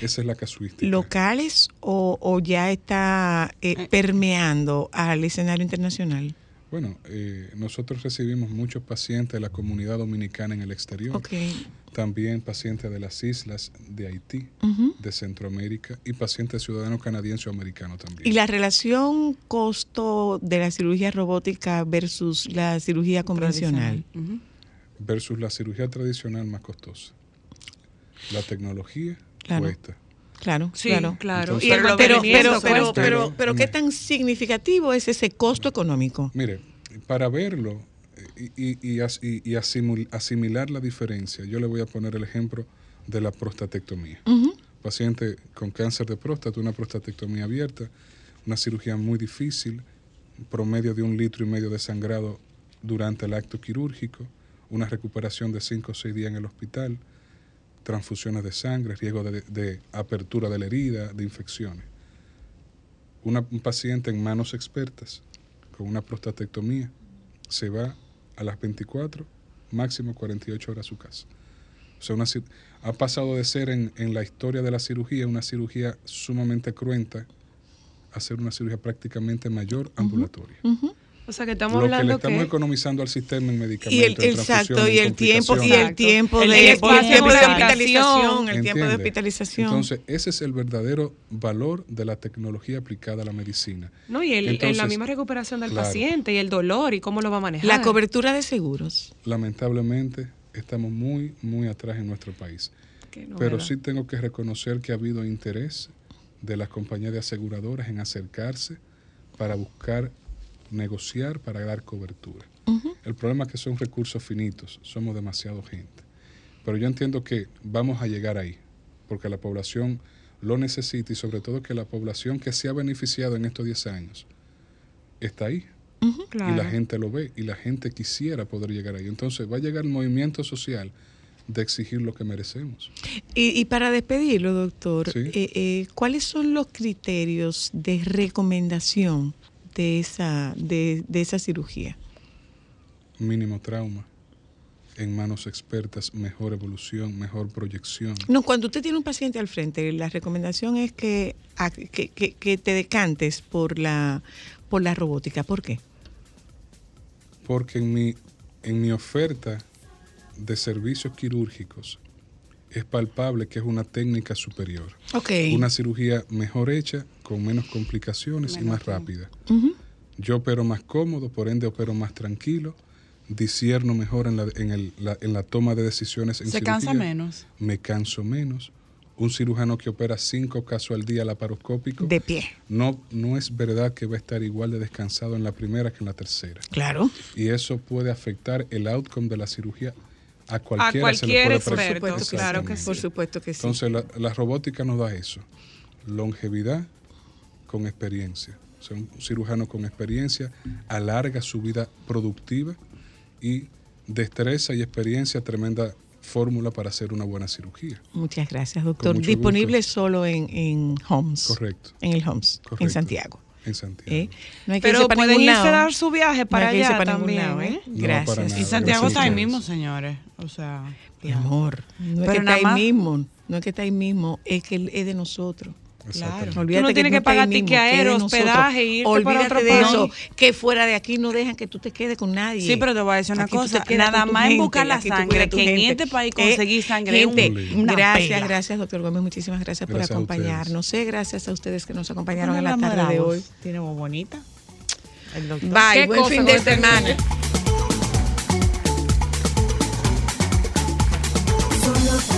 esa es la casuística. ¿Locales o, o ya está eh, permeando al escenario internacional? Bueno, eh, nosotros recibimos muchos pacientes de la comunidad dominicana en el exterior. También pacientes de las islas de Haití, de Centroamérica y pacientes ciudadanos canadienses o americanos también. ¿Y la relación costo de la cirugía robótica versus la cirugía convencional? Versus la cirugía tradicional más costosa. La tecnología Claro. cuesta. Claro, Sí, claro. claro. Entonces- Pero, pero, pero, pero, cuesta. pero, pero ¿qué Pero- tan significativo es ese costo económico? Mire, para verlo y, y- y asimilar la diferencia, yo le voy a poner el ejemplo de la prostatectomía. Paciente con cáncer de próstata, una prostatectomía abierta, una cirugía muy difícil, promedio de un litro y medio de sangrado durante el acto quirúrgico, una recuperación de 5 o 6 días en el hospital, transfusiones de sangre, riesgo de, de apertura de la herida, de infecciones. Una- un paciente en manos expertas con una prostatectomía se va a las 24, máximo 48 horas a su casa. O sea, una ha pasado de ser en, en la historia de la cirugía una cirugía sumamente cruenta a ser una cirugía prácticamente mayor ambulatoria. Ujú. O sea, que estamos Lo que le hablando estamos que... economizando al sistema en medicamentos, Y el, en exacto, y el tiempo, y el tiempo de, y el tiempo de hospitalización, el tiempo de hospitalización. Entonces, ese es el verdadero valor de la tecnología aplicada a la medicina. No, y el, en la misma recuperación del claro. paciente y el dolor y cómo lo va a manejar. la cobertura de seguros. Lamentablemente estamos muy, muy atrás en nuestro país. Pero sí tengo que reconocer que ha habido interés de las compañías de aseguradoras en acercarse para buscar negociar, para dar cobertura. El problema es que son recursos finitos, somos demasiado gente. Pero yo entiendo que vamos a llegar ahí, porque la población lo necesita y sobre todo que la población que se ha beneficiado en estos 10 años está ahí. Y la gente lo ve y la gente quisiera poder llegar ahí. Entonces va a llegar el movimiento social de exigir lo que merecemos. Y, y para despedirlo, doctor, Sí. eh, eh, ¿cuáles son los criterios de recomendación de esa, de, de esa cirugía? Mínimo trauma, en manos expertas, mejor evolución, mejor proyección. No, cuando usted tiene un paciente al frente, la recomendación es que, que, que- que te decantes por la, por la robótica. ¿Por qué? Porque en mi, en mi oferta de servicios quirúrgicos es palpable que es una técnica superior. Ok. Una cirugía mejor hecha, con menos complicaciones y más rápida. Yo opero más cómodo, por ende opero más tranquilo, disierno mejor en la, en el- la- en la toma de decisiones en Se cansa menos. Me canso menos. Un cirujano que opera cinco casos al día laparoscópico. De pie. No, no es verdad que va a estar igual de descansado en la primera que en la tercera. Claro. Y eso puede afectar el outcome de la cirugía a cualquiera. se le cualquier puede experto, claro que sí. Por supuesto que sí. Entonces la, la robótica nos da eso, longevidad con experiencia. O sea, un cirujano con experiencia alarga su vida productiva y destreza y experiencia, tremenda fórmula para hacer una buena cirugía. Muchas gracias, doctor. Disponible solo en, en Homes. Correcto. En el Homes, en Correcto. Santiago. En Santiago. ¿Eh? No hay que Pero pueden dar su viaje No para hay que irse allá para también. lado, ¿eh? ¿eh? No, Gracias. nada. Y Santiago Gracias está ahí mismo, señores. O sea, Mi amor, no es Pero que está ahí mismo, no es que está ahí mismo, es que él es de nosotros. Exactamente. Tú no tienes que pagar ticket aéreo, hospedaje, irte para Olvídate otro de país. eso, que fuera de aquí no dejan que tú te quedes con nadie. Sí, pero te voy a decir una Aquí cosa, nada más en gente, buscar la sangre, que en este país Eh, conseguir sangre gente, una gracias, pela. gracias, doctor Gómez, muchísimas gracias, por Gracias acompañarnos. Sé, gracias a ustedes que nos acompañaron en la tarde de hoy. Tiene voz bonita. El doctor. Bye, ¿Qué buen fin de este semana. Solo